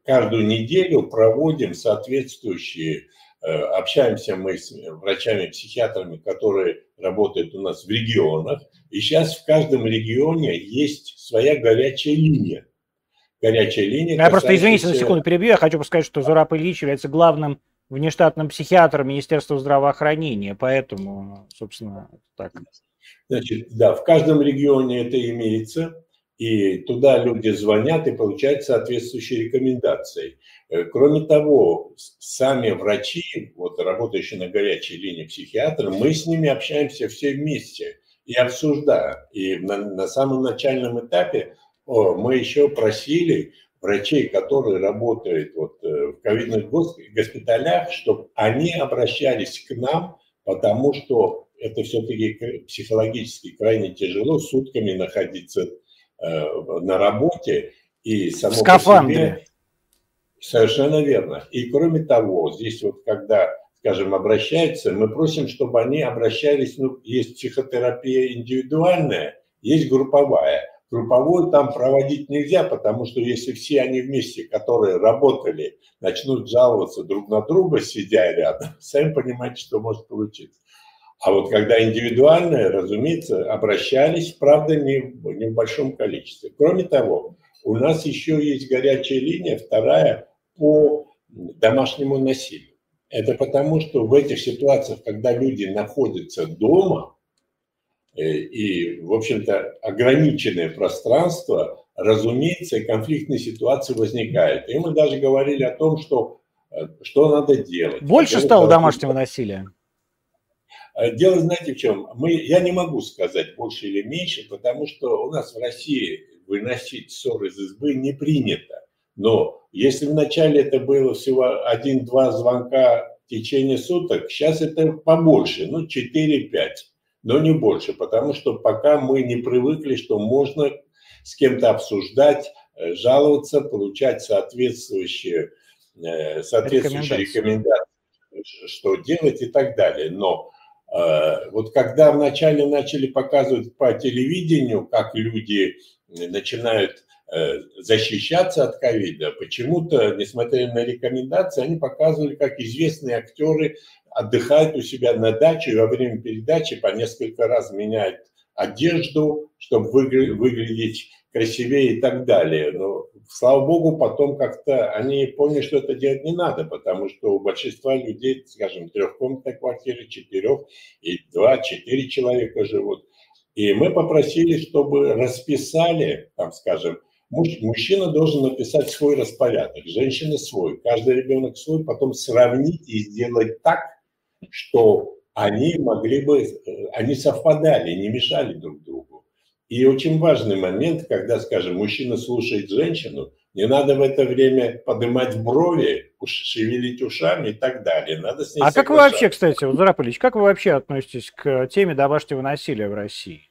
каждую неделю проводим соответствующие общаемся мы с врачами-психиатрами, которые работают у нас в регионах. И сейчас в каждом регионе есть своя горячая линия. Горячая линия. Я просто, извините, на секунду перебью. Я хочу сказать, что Зураб Ильич является главным внештатным психиатром Министерства здравоохранения. Поэтому, собственно, так. Значит, да, в каждом регионе это имеется и туда люди звонят и получают соответствующие рекомендации. Э, кроме того, сами врачи, вот работающие на горячей линии психиатры, мы с ними общаемся все вместе и обсуждаем. И на, на самом начальном этапе о, мы еще просили, врачей, которые работают вот э, в ковидных госпиталях, чтобы они обращались к нам, потому что это все-таки психологически крайне тяжело сутками находиться на работе и само в по себе Совершенно верно. И кроме того, здесь вот когда, скажем, обращаются, мы просим, чтобы они обращались, ну, есть психотерапия индивидуальная, есть групповая. Групповую там проводить нельзя, потому что если все они вместе, которые работали, начнут жаловаться друг на друга, сидя рядом, сами понимаете, что может получиться. А вот когда индивидуальные, разумеется, обращались, правда, не, не в большом количестве. Кроме того, у нас еще есть горячая линия, вторая, по домашнему насилию. Это потому, что в этих ситуациях, когда люди находятся дома, э, и, в общем-то, ограниченное пространство, разумеется, конфликтные ситуации возникают. И мы даже говорили о том, что, э, что надо делать. Больше стало домашнего насилия? Э, дело, знаете, в чем? Мы, я не могу сказать больше или меньше, потому что у нас в России выносить ссоры из избы не принято. Но если вначале это было всего один-два звонка в течение суток, сейчас это побольше, ну 4-5, но не больше, потому что пока мы не привыкли, что можно с кем-то обсуждать, э, жаловаться, получать соответствующие, э, соответствующие рекомендации. рекомендации, что делать и так далее. Но вот когда вначале начали показывать по телевидению, как люди начинают Э, защищаться от ковида. Почему-то, несмотря на рекомендации, они показывали, как известные актеры отдыхают у себя на даче и во время передачи по несколько раз меняют одежду, чтобы выглядеть красивее и так далее. Но, слава богу, потом как-то они поняли, что это делать не надо, потому что у большинства людей, скажем, трехкомнатная квартира, четырех и два-четыре человека живут. И мы попросили, чтобы расписали, там, скажем, Мужчина должен написать свой распорядок, женщина свой, каждый ребенок свой, потом сравнить и сделать так, что они могли бы, э, они совпадали, не мешали друг другу. И очень важный момент, когда, скажем, мужчина слушает женщину, не надо в это время поднимать брови, шевелить ушами и так далее. Надо с ней а как вы вообще, кстати, вот, Зараполич, как вы вообще относитесь к теме домашнего насилия в России?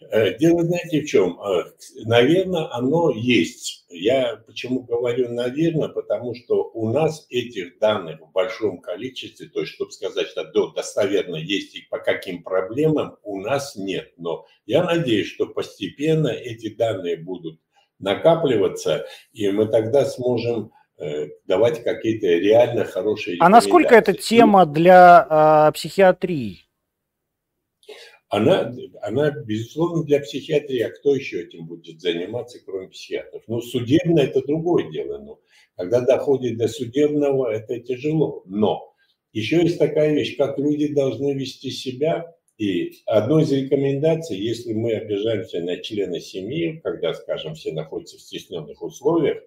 Э, дело, знаете, в чем? Э, наверное, оно есть. Я почему говорю наверное, потому что у нас этих данных в большом количестве, то есть, чтобы сказать, что достоверно есть и по каким проблемам, у нас нет. Но я надеюсь, что постепенно эти данные будут накапливаться, и мы тогда сможем э, давать какие-то реально хорошие А насколько эта тема для э, психиатрии? Она, она, безусловно, для психиатрии, а кто еще этим будет заниматься, кроме психиатров? Ну, судебное – это другое дело. Но когда доходит до судебного, это тяжело. Но еще есть такая вещь, как люди должны вести себя. И одной из рекомендаций, если мы обижаемся на члена семьи, когда, скажем, все находятся в стесненных условиях,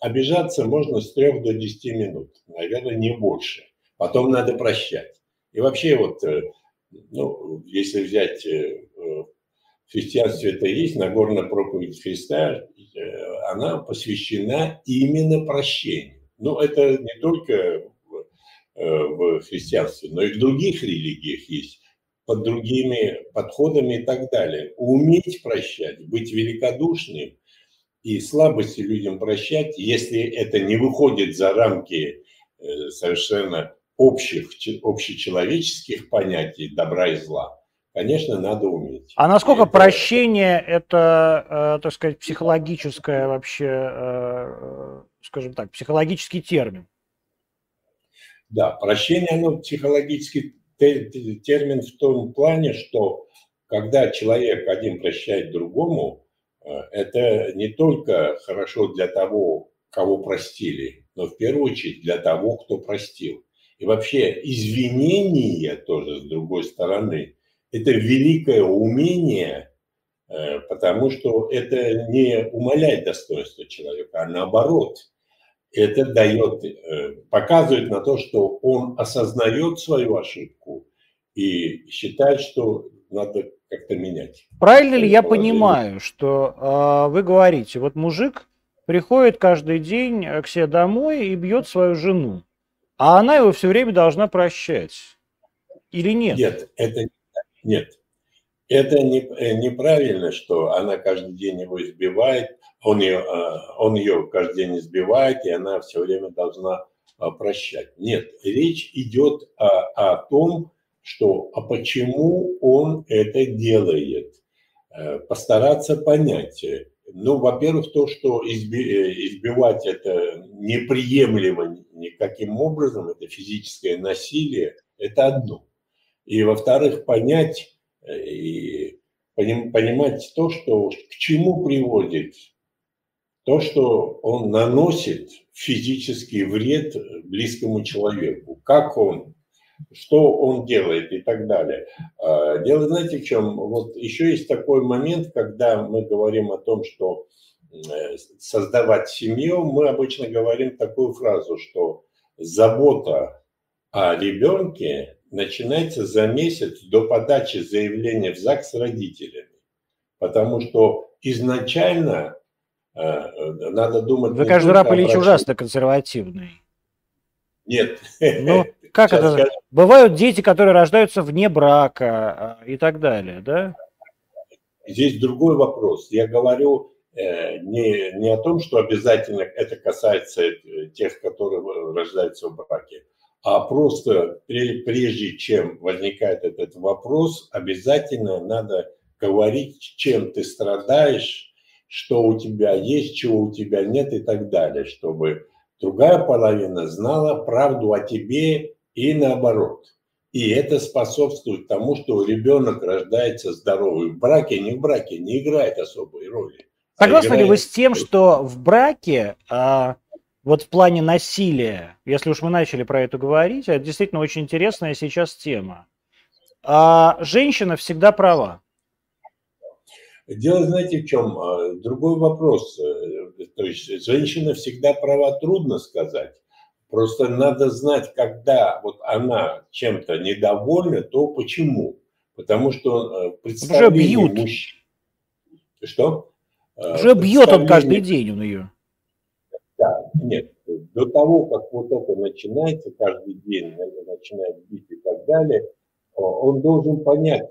обижаться можно с трех до десяти минут, наверное, не больше. Потом надо прощать. И вообще вот э, ну, если взять э, в христианстве это есть, Нагорная проповедь Христа, э, она посвящена именно прощению. Но это не только в э, христианстве, но и в других религиях есть под другими подходами и так далее. Уметь прощать, быть великодушным и слабости людям прощать, если это не выходит за рамки совершенно общих, общечеловеческих понятий добра и зла, конечно, надо уметь. А насколько это... прощение это, э, так сказать, психологическое вообще, э, скажем так, психологический термин? Да, прощение, оно психологический термин в том плане, что когда человек один прощает другому, э, это не только хорошо для того, кого простили, но в первую очередь для того, кто простил. И вообще извинение тоже, с другой стороны, это великое умение, э, потому что это не умаляет достоинство человека, а наоборот, это дает, э, показывает на то, что он осознает свою ошибку и считает, что надо как-то менять. Правильно ли я понимаю, что э, вы говорите, вот мужик приходит каждый день к себе домой и бьет свою жену. А она его все время должна прощать. Или нет? Нет, это нет. Это не, э, неправильно, что она каждый день его избивает, он ее, э, он ее каждый день избивает, и она все время должна э, прощать. Нет, речь идет о, о том, что а почему он это делает. Постараться понять. Ну, во-первых, то, что избивать это неприемлемо никаким образом, это физическое насилие, это одно. И, во-вторых, понять и понимать то, что к чему приводит то, что он наносит физический вред близкому человеку, как он, что он делает и так далее. А, дело, знаете, в чем? Вот еще есть такой момент, когда мы говорим о том, что э, создавать семью, мы обычно говорим такую фразу, что забота о ребенке начинается за месяц до подачи заявления в ЗАГС с родителями. Потому что изначально э, надо думать... Вы, кажется, Рап Ильич ужасно консервативный. Нет. Ну, как Сейчас это? Скажу. Бывают дети, которые рождаются вне брака а, и так далее, да? Здесь другой вопрос. Я говорю э, не, не о том, что обязательно это касается э, тех, которые рождаются в браке, а просто прежде чем возникает этот вопрос, обязательно надо говорить, чем ты страдаешь, что у тебя есть, чего у тебя нет и так далее, чтобы другая половина знала правду о тебе и наоборот. И это способствует тому, что ребенок рождается здоровый. В браке, не в браке, не играет особой роли. А Согласны а играет... ли вы с тем, что в браке а, вот в плане насилия, если уж мы начали про это говорить, это действительно очень интересная сейчас тема. А женщина всегда права. Дело, знаете, в чем? А, другой вопрос. Э, то есть женщина всегда права, трудно сказать. Просто надо знать, когда вот она чем-то недовольна, то почему. Потому что э, представление Уже бьют. мужчин... Что? Уже бьет он каждый день он ее. Да, нет, до того, как вот это начинается, каждый день начинает бить и так далее, он должен понять,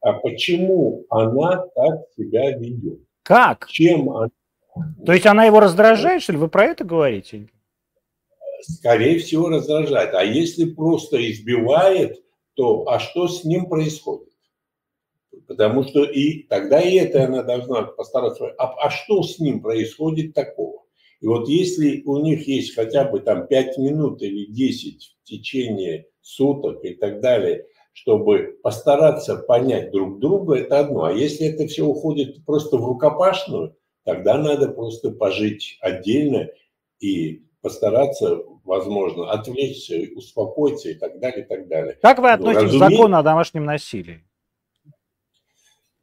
а почему она так себя ведет. Как? Чем она... То есть она его раздражает, что ли? Вы про это говорите? Скорее всего, раздражает. А если просто избивает, то а что с ним происходит? Потому что и тогда и это она должна постараться. А, а что с ним происходит такого? И вот если у них есть хотя бы там 5 минут или 10 в течение суток и так далее, чтобы постараться понять друг друга, это одно. А если это все уходит просто в рукопашную, тогда надо просто пожить отдельно и постараться, возможно, отвлечься, успокоиться и так далее, и так далее. Как вы относитесь разуме... к закону о домашнем насилии?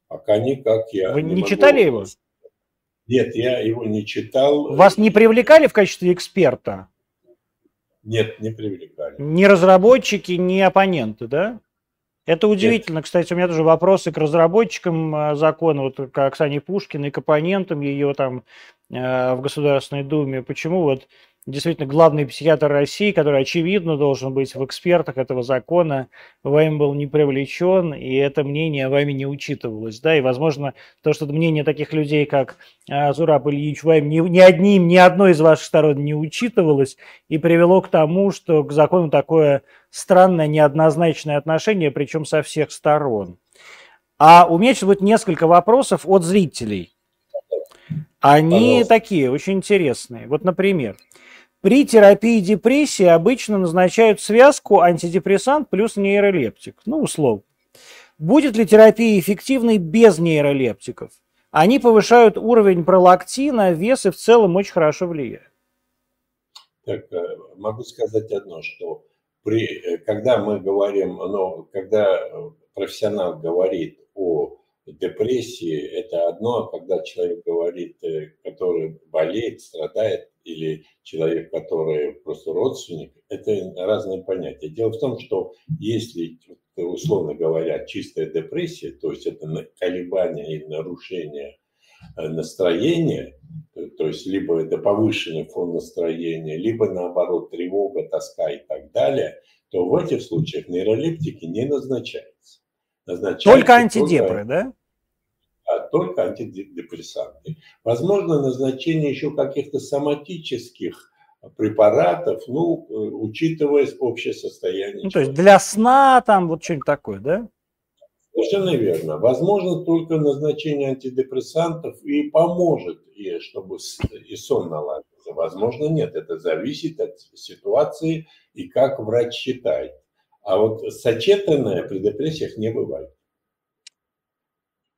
Пока никак. Я вы не, не читали его? Нет, я его не читал. Вас не привлекали в качестве эксперта? Нет, не привлекали. Ни разработчики, ни оппоненты, да? Это удивительно. Нет. Кстати, у меня тоже вопросы к разработчикам э, закона, вот к Оксане Пушкиной, к оппонентам ее там э, в Государственной Думе. Почему вот действительно главный психиатр России, который, очевидно, должен быть в экспертах этого закона, вами был не привлечен, и это мнение вами не учитывалось. Да? И, возможно, то, что мнение таких людей, как а, Зураб Ильич вами ни, ни одним, ни одной из ваших сторон не учитывалось, и привело к тому, что к закону такое странное, неоднозначное отношение, причем со всех сторон. А у меня сейчас будет несколько вопросов от зрителей. Они Пожалуйста. такие, очень интересные. Вот, например, при терапии депрессии обычно назначают связку антидепрессант плюс нейролептик. Ну, условно. Будет ли терапия эффективной без нейролептиков? Они повышают уровень пролактина, вес и в целом очень хорошо влияют. Так, э, могу сказать одно, что при, э, когда мы говорим, ну, когда профессионал говорит о депрессии, это одно, а когда человек говорит, э, который болеет, страдает, или человек, который просто родственник, это разные понятия. Дело в том, что если, условно говоря, чистая депрессия, то есть это колебания и нарушение настроение, то есть либо это повышенный фон настроения, либо наоборот тревога, тоска и так далее, то в этих случаях нейролептики не назначаются. назначаются только антидепры, только, да? А, только антидепрессанты. Возможно, назначение еще каких-то соматических препаратов, ну, э, учитывая общее состояние. Ну, то есть для сна там вот что-нибудь такое, да? Совершенно верно. Возможно, только назначение антидепрессантов и поможет, и чтобы и сон наладился. Возможно, нет. Это зависит от ситуации и как врач считает. А вот сочетанное при депрессиях не бывает.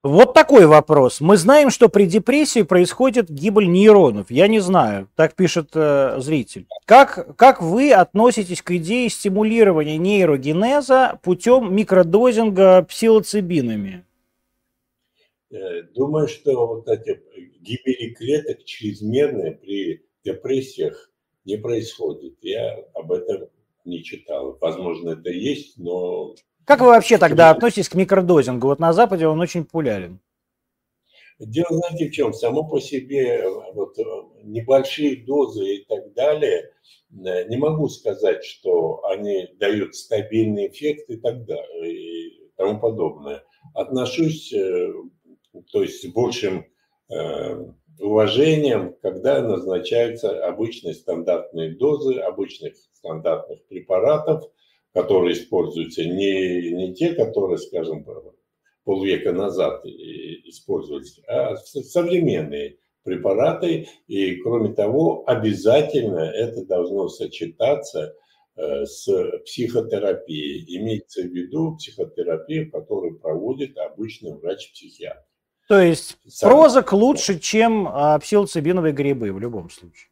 Вот такой вопрос. Мы знаем, что при депрессии происходит гибель нейронов. Я не знаю, так пишет э, зритель. Как, как вы относитесь к идее стимулирования нейрогенеза путем микродозинга псилоцибинами? Э, думаю, что вот эти гибели клеток чрезмерные при депрессиях не происходит. Я об этом не читал. Возможно, это есть, но как вы вообще тогда относитесь к микродозингу? Вот на Западе он очень популярен. Дело, знаете, в чем? Само по себе вот, небольшие дозы и так далее, не могу сказать, что они дают стабильный эффект и так далее, и тому подобное. Отношусь, э, то есть с большим э, уважением, когда назначаются обычные стандартные дозы обычных стандартных препаратов – которые используются, не, не те, которые, скажем, полвека назад использовались, а современные препараты. И, кроме того, обязательно это должно сочетаться э, с психотерапией. Имеется в виду психотерапия, которую проводит обычный врач-психиатр. То есть Сам... прозак лучше, чем а, псилоцибиновые грибы в любом случае?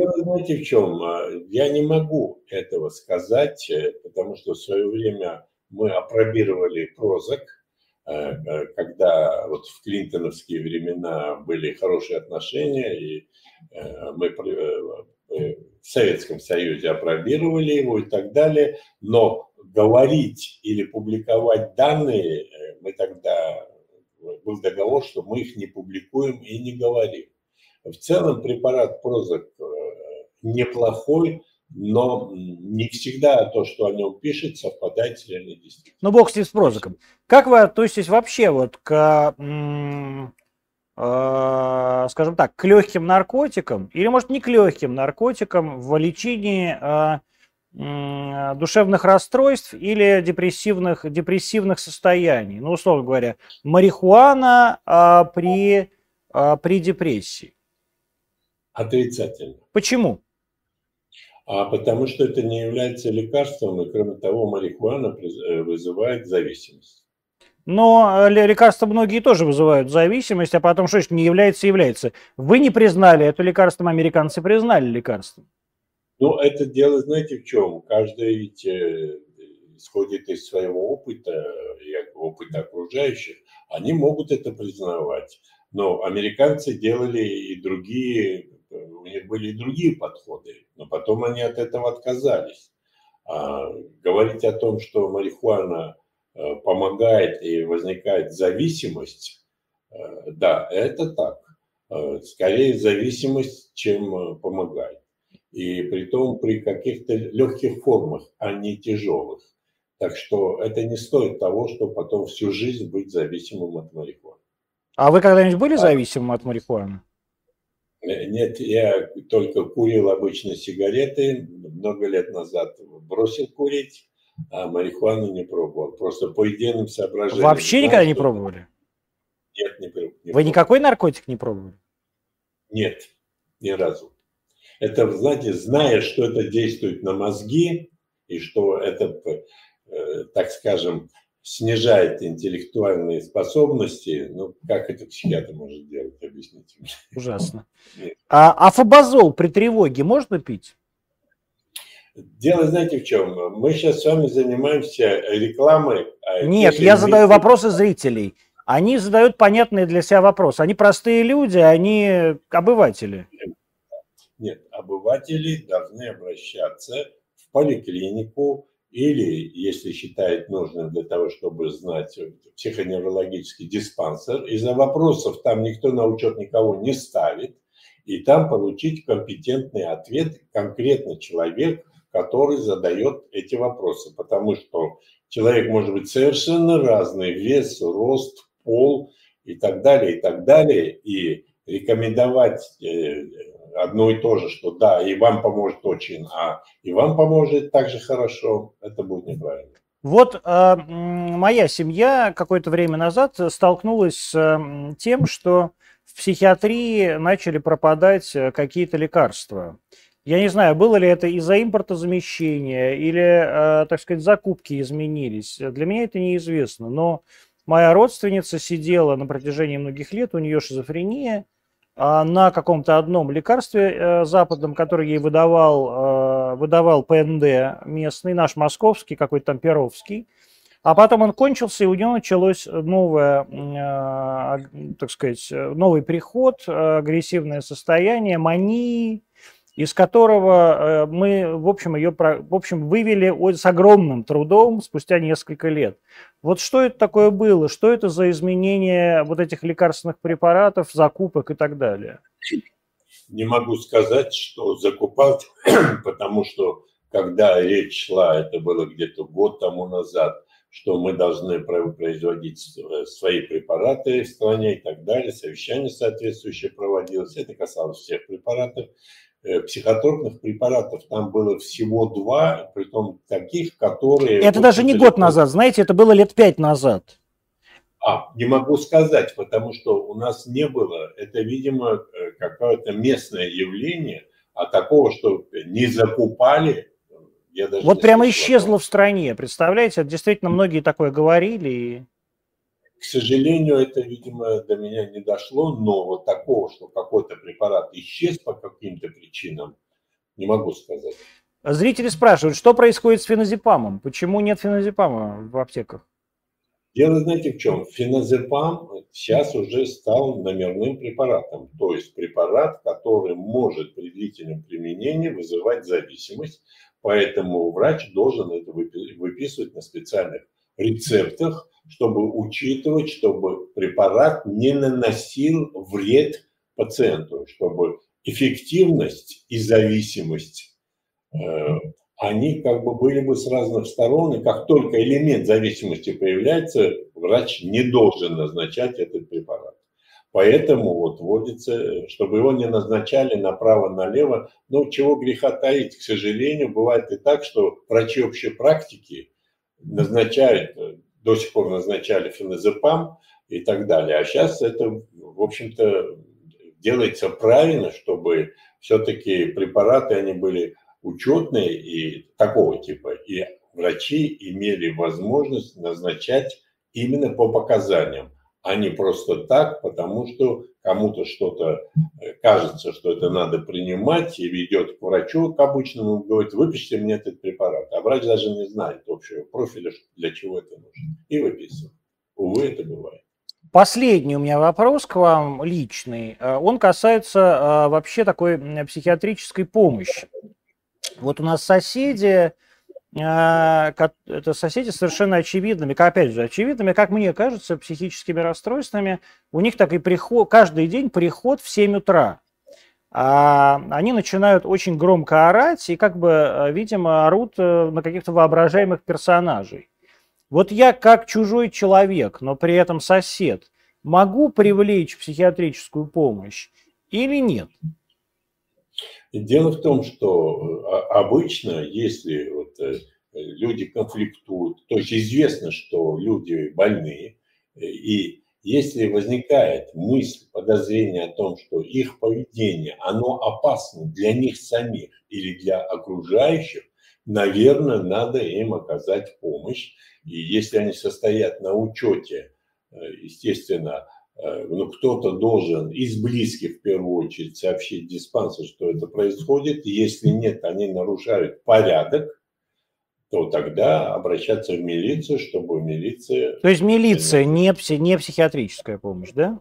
Дело, знаете, в чем? А, я не могу этого сказать, э, потому что в свое время мы опробировали прозак, э, э, когда вот в клинтоновские времена были хорошие отношения, и мы в Советском Союзе опробировали его и так далее, но говорить или публиковать данные мы тогда был договор, что мы их не публикуем и не говорим. В целом препарат Прозак неплохой, но не всегда то, что о нем пишет, совпадает с реальной действительностью. Ну, бог с ним с Прозаком. Как вы относитесь вообще вот к, э, скажем так, к легким наркотикам, или, может, не к легким наркотикам в лечении э, э, душевных расстройств или депрессивных, депрессивных состояний? Ну, условно говоря, марихуана э, при, э, при депрессии. Отрицательно. Почему? А потому что это не является лекарством, и кроме того, марихуана э, вызывает зависимость. Но э, лекарства многие тоже вызывают зависимость, а потом что не является, является. Вы не признали это лекарством, американцы признали лекарством. Ну, это дело, знаете, в чем? Каждый ведь исходит из своего опыта и опыта окружающих. Они могут это признавать. Но американцы делали и другие у них были и другие подходы, но потом они от этого отказались. А говорить о том, что марихуана э, помогает и возникает зависимость, э, да, это так. Э, скорее зависимость, чем помогает. И при том при каких-то легких формах, а не тяжелых. Так что это не стоит того, чтобы потом всю жизнь быть зависимым от марихуаны. А вы когда-нибудь были а... зависимым от марихуаны? Нет, я только курил обычно сигареты, много лет назад бросил курить, а марихуану не пробовал. Просто по идейным соображениям. Вообще знаю, никогда не пробовали? Нет, не, не Вы пробовал. никакой наркотик не пробовали? Нет, ни разу. Это, знаете, зная, что это действует на мозги, и что это, э, так скажем, снижает интеллектуальные способности, ну, как это психиатр может делать, объясните мне. Ужасно. А афобазол при тревоге можно пить? Дело, знаете, в чем? Мы сейчас с вами занимаемся рекламой. А Нет, я задаю вопросы зрителей. Они задают понятные для себя вопросы. Они простые люди, они обыватели. Нет, обыватели должны обращаться в поликлинику, или, если считает нужным для того, чтобы знать психоневрологический диспансер, из-за вопросов там никто на учет никого не ставит, и там получить компетентный ответ конкретно человек, который задает эти вопросы, потому что человек может быть совершенно разный, вес, рост, пол и так далее, и так далее, и рекомендовать э, одно и то же, что да, и вам поможет очень, а и вам поможет так же хорошо, это будет неправильно. Вот э, моя семья какое-то время назад столкнулась с э, тем, что в психиатрии начали пропадать э, какие-то лекарства. Я не знаю, было ли это из-за импортозамещения или, э, так сказать, закупки изменились. Для меня это неизвестно. Но моя родственница сидела на протяжении многих лет, у нее шизофрения, на каком-то одном лекарстве э, западном, который ей выдавал, э, выдавал ПНД местный, наш московский, какой-то там Перовский. А потом он кончился, и у него началось новое, э, так сказать, новый приход, агрессивное состояние, мании, из которого мы, в общем, ее в общем, вывели с огромным трудом спустя несколько лет. Вот что это такое было? Что это за изменение вот этих лекарственных препаратов, закупок и так далее? Не могу сказать, что закупал, потому что когда речь шла, это было где-то год тому назад, что мы должны производить свои препараты в стране и так далее, совещание соответствующее проводилось, это касалось всех препаратов. Э, психотропных препаратов там было всего два, при том таких, которые... Это даже не год назад, знаете, это было лет пять назад. А, не могу сказать, потому что у нас не было, это, видимо, э, какое-то местное явление, а такого, что не закупали, я даже Вот прямо исчезло в стране, представляете? Действительно, многие такое говорили. И... К сожалению, это, видимо, до меня не дошло, но вот такого, что какой-то препарат исчез по каким-то причинам, не могу сказать. Зрители спрашивают, что происходит с феназепамом? Почему нет феназепама в аптеках? Дело, знаете, в чем? Феназепам сейчас уже стал номерным препаратом, то есть препарат, который может при длительном применении вызывать зависимость, поэтому врач должен это выписывать на специальных рецептах, чтобы учитывать, чтобы препарат не наносил вред пациенту, чтобы эффективность и зависимость, э, они как бы были бы с разных сторон, и как только элемент зависимости появляется, врач не должен назначать этот препарат. Поэтому вот вводится, чтобы его не назначали направо-налево. Но чего греха таить, к сожалению, бывает и так, что врачи общей практики назначают до сих пор назначали феназепам и так далее. А сейчас это, в общем-то, делается правильно, чтобы все-таки препараты, они были учетные и такого типа. И врачи имели возможность назначать именно по показаниям а не просто так, потому что кому-то что-то э, кажется, что это надо принимать, и ведет к врачу, к обычному, говорит, выпишите мне этот препарат. А врач даже не знает общего профиля, для чего это нужно. И выписывает. Увы, это бывает. Последний у меня вопрос к вам личный. Э, он касается э, вообще такой психиатрической помощи. Вот у нас соседи, это соседи совершенно очевидными, опять же, очевидными, как мне кажется, психическими расстройствами. У них так и приход, каждый день приход в 7 утра. А они начинают очень громко орать и, как бы, видимо, орут э, на каких-то воображаемых персонажей. Вот я как чужой человек, но при этом сосед, могу привлечь психиатрическую помощь или нет? Дело в том, что а, обычно, если вот э, люди конфликтуют, то есть известно, что люди больные, и если возникает мысль, подозрение о том, что их поведение, оно опасно для них самих или для окружающих, наверное, надо им оказать помощь. И если они состоят на учете, э, естественно, Э, ну, кто-то должен из близких в первую очередь сообщить диспансер, что это происходит. Если нет, они нарушают порядок, то тогда обращаться в милицию, чтобы милиция... То есть милиция не, пси, не психиатрическая помощь, да?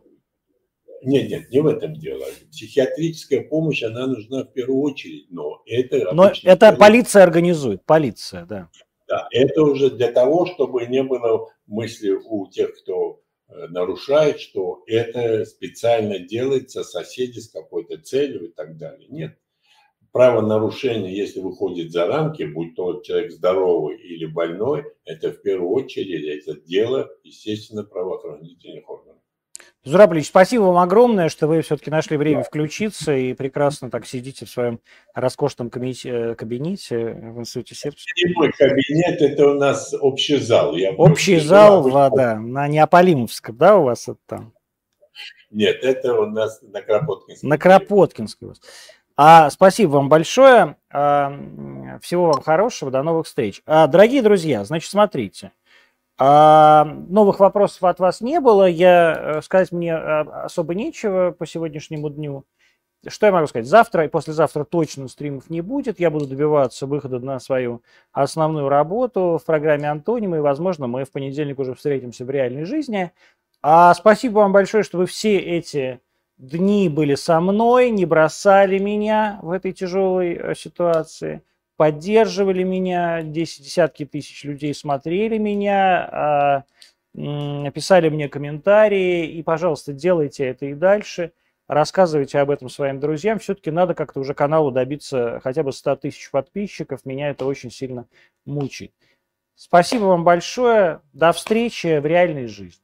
Нет, нет, не в этом дело. Психиатрическая помощь, она нужна в первую очередь, но это... Но это полиция организует, полиция, да. Да, это уже для того, чтобы не было мысли у тех, кто э, нарушает, что это специально делается соседи с какой-то целью и так далее. Нет. Правонарушение, если выходит за рамки, будь то человек здоровый или больной, это в первую очередь это дело, естественно, правоохранительных органов. Зурабович, спасибо вам огромное, что вы все-таки нашли время включиться и прекрасно так сидите в своем роскошном кабинете, кабинете в Институте сердца. Не мой кабинет, это у нас общий зал. Я общий зал, в, да, на Неаполимовском, да, у вас это там? Нет, это у нас на Кропоткинском. На Кропоткинском. А, спасибо вам большое. А, всего вам хорошего, до новых встреч. А, дорогие друзья, значит, смотрите. А, новых вопросов от вас не было. Я э, сказать мне а, особо нечего по сегодняшнему дню. Что я могу сказать? Завтра и послезавтра точно стримов не будет. Я буду добиваться выхода на свою основную работу в программе Антонима. И, возможно, мы в понедельник уже встретимся в реальной жизни. А спасибо вам большое, что вы все эти дни были со мной, не бросали меня в этой тяжелой э, ситуации поддерживали меня, десятки тысяч людей смотрели меня, а, писали мне комментарии, и, пожалуйста, делайте это и дальше, рассказывайте об этом своим друзьям. Все-таки надо как-то уже каналу добиться хотя бы 100 тысяч подписчиков, меня это очень сильно мучает. Спасибо вам большое, до встречи в реальной жизни.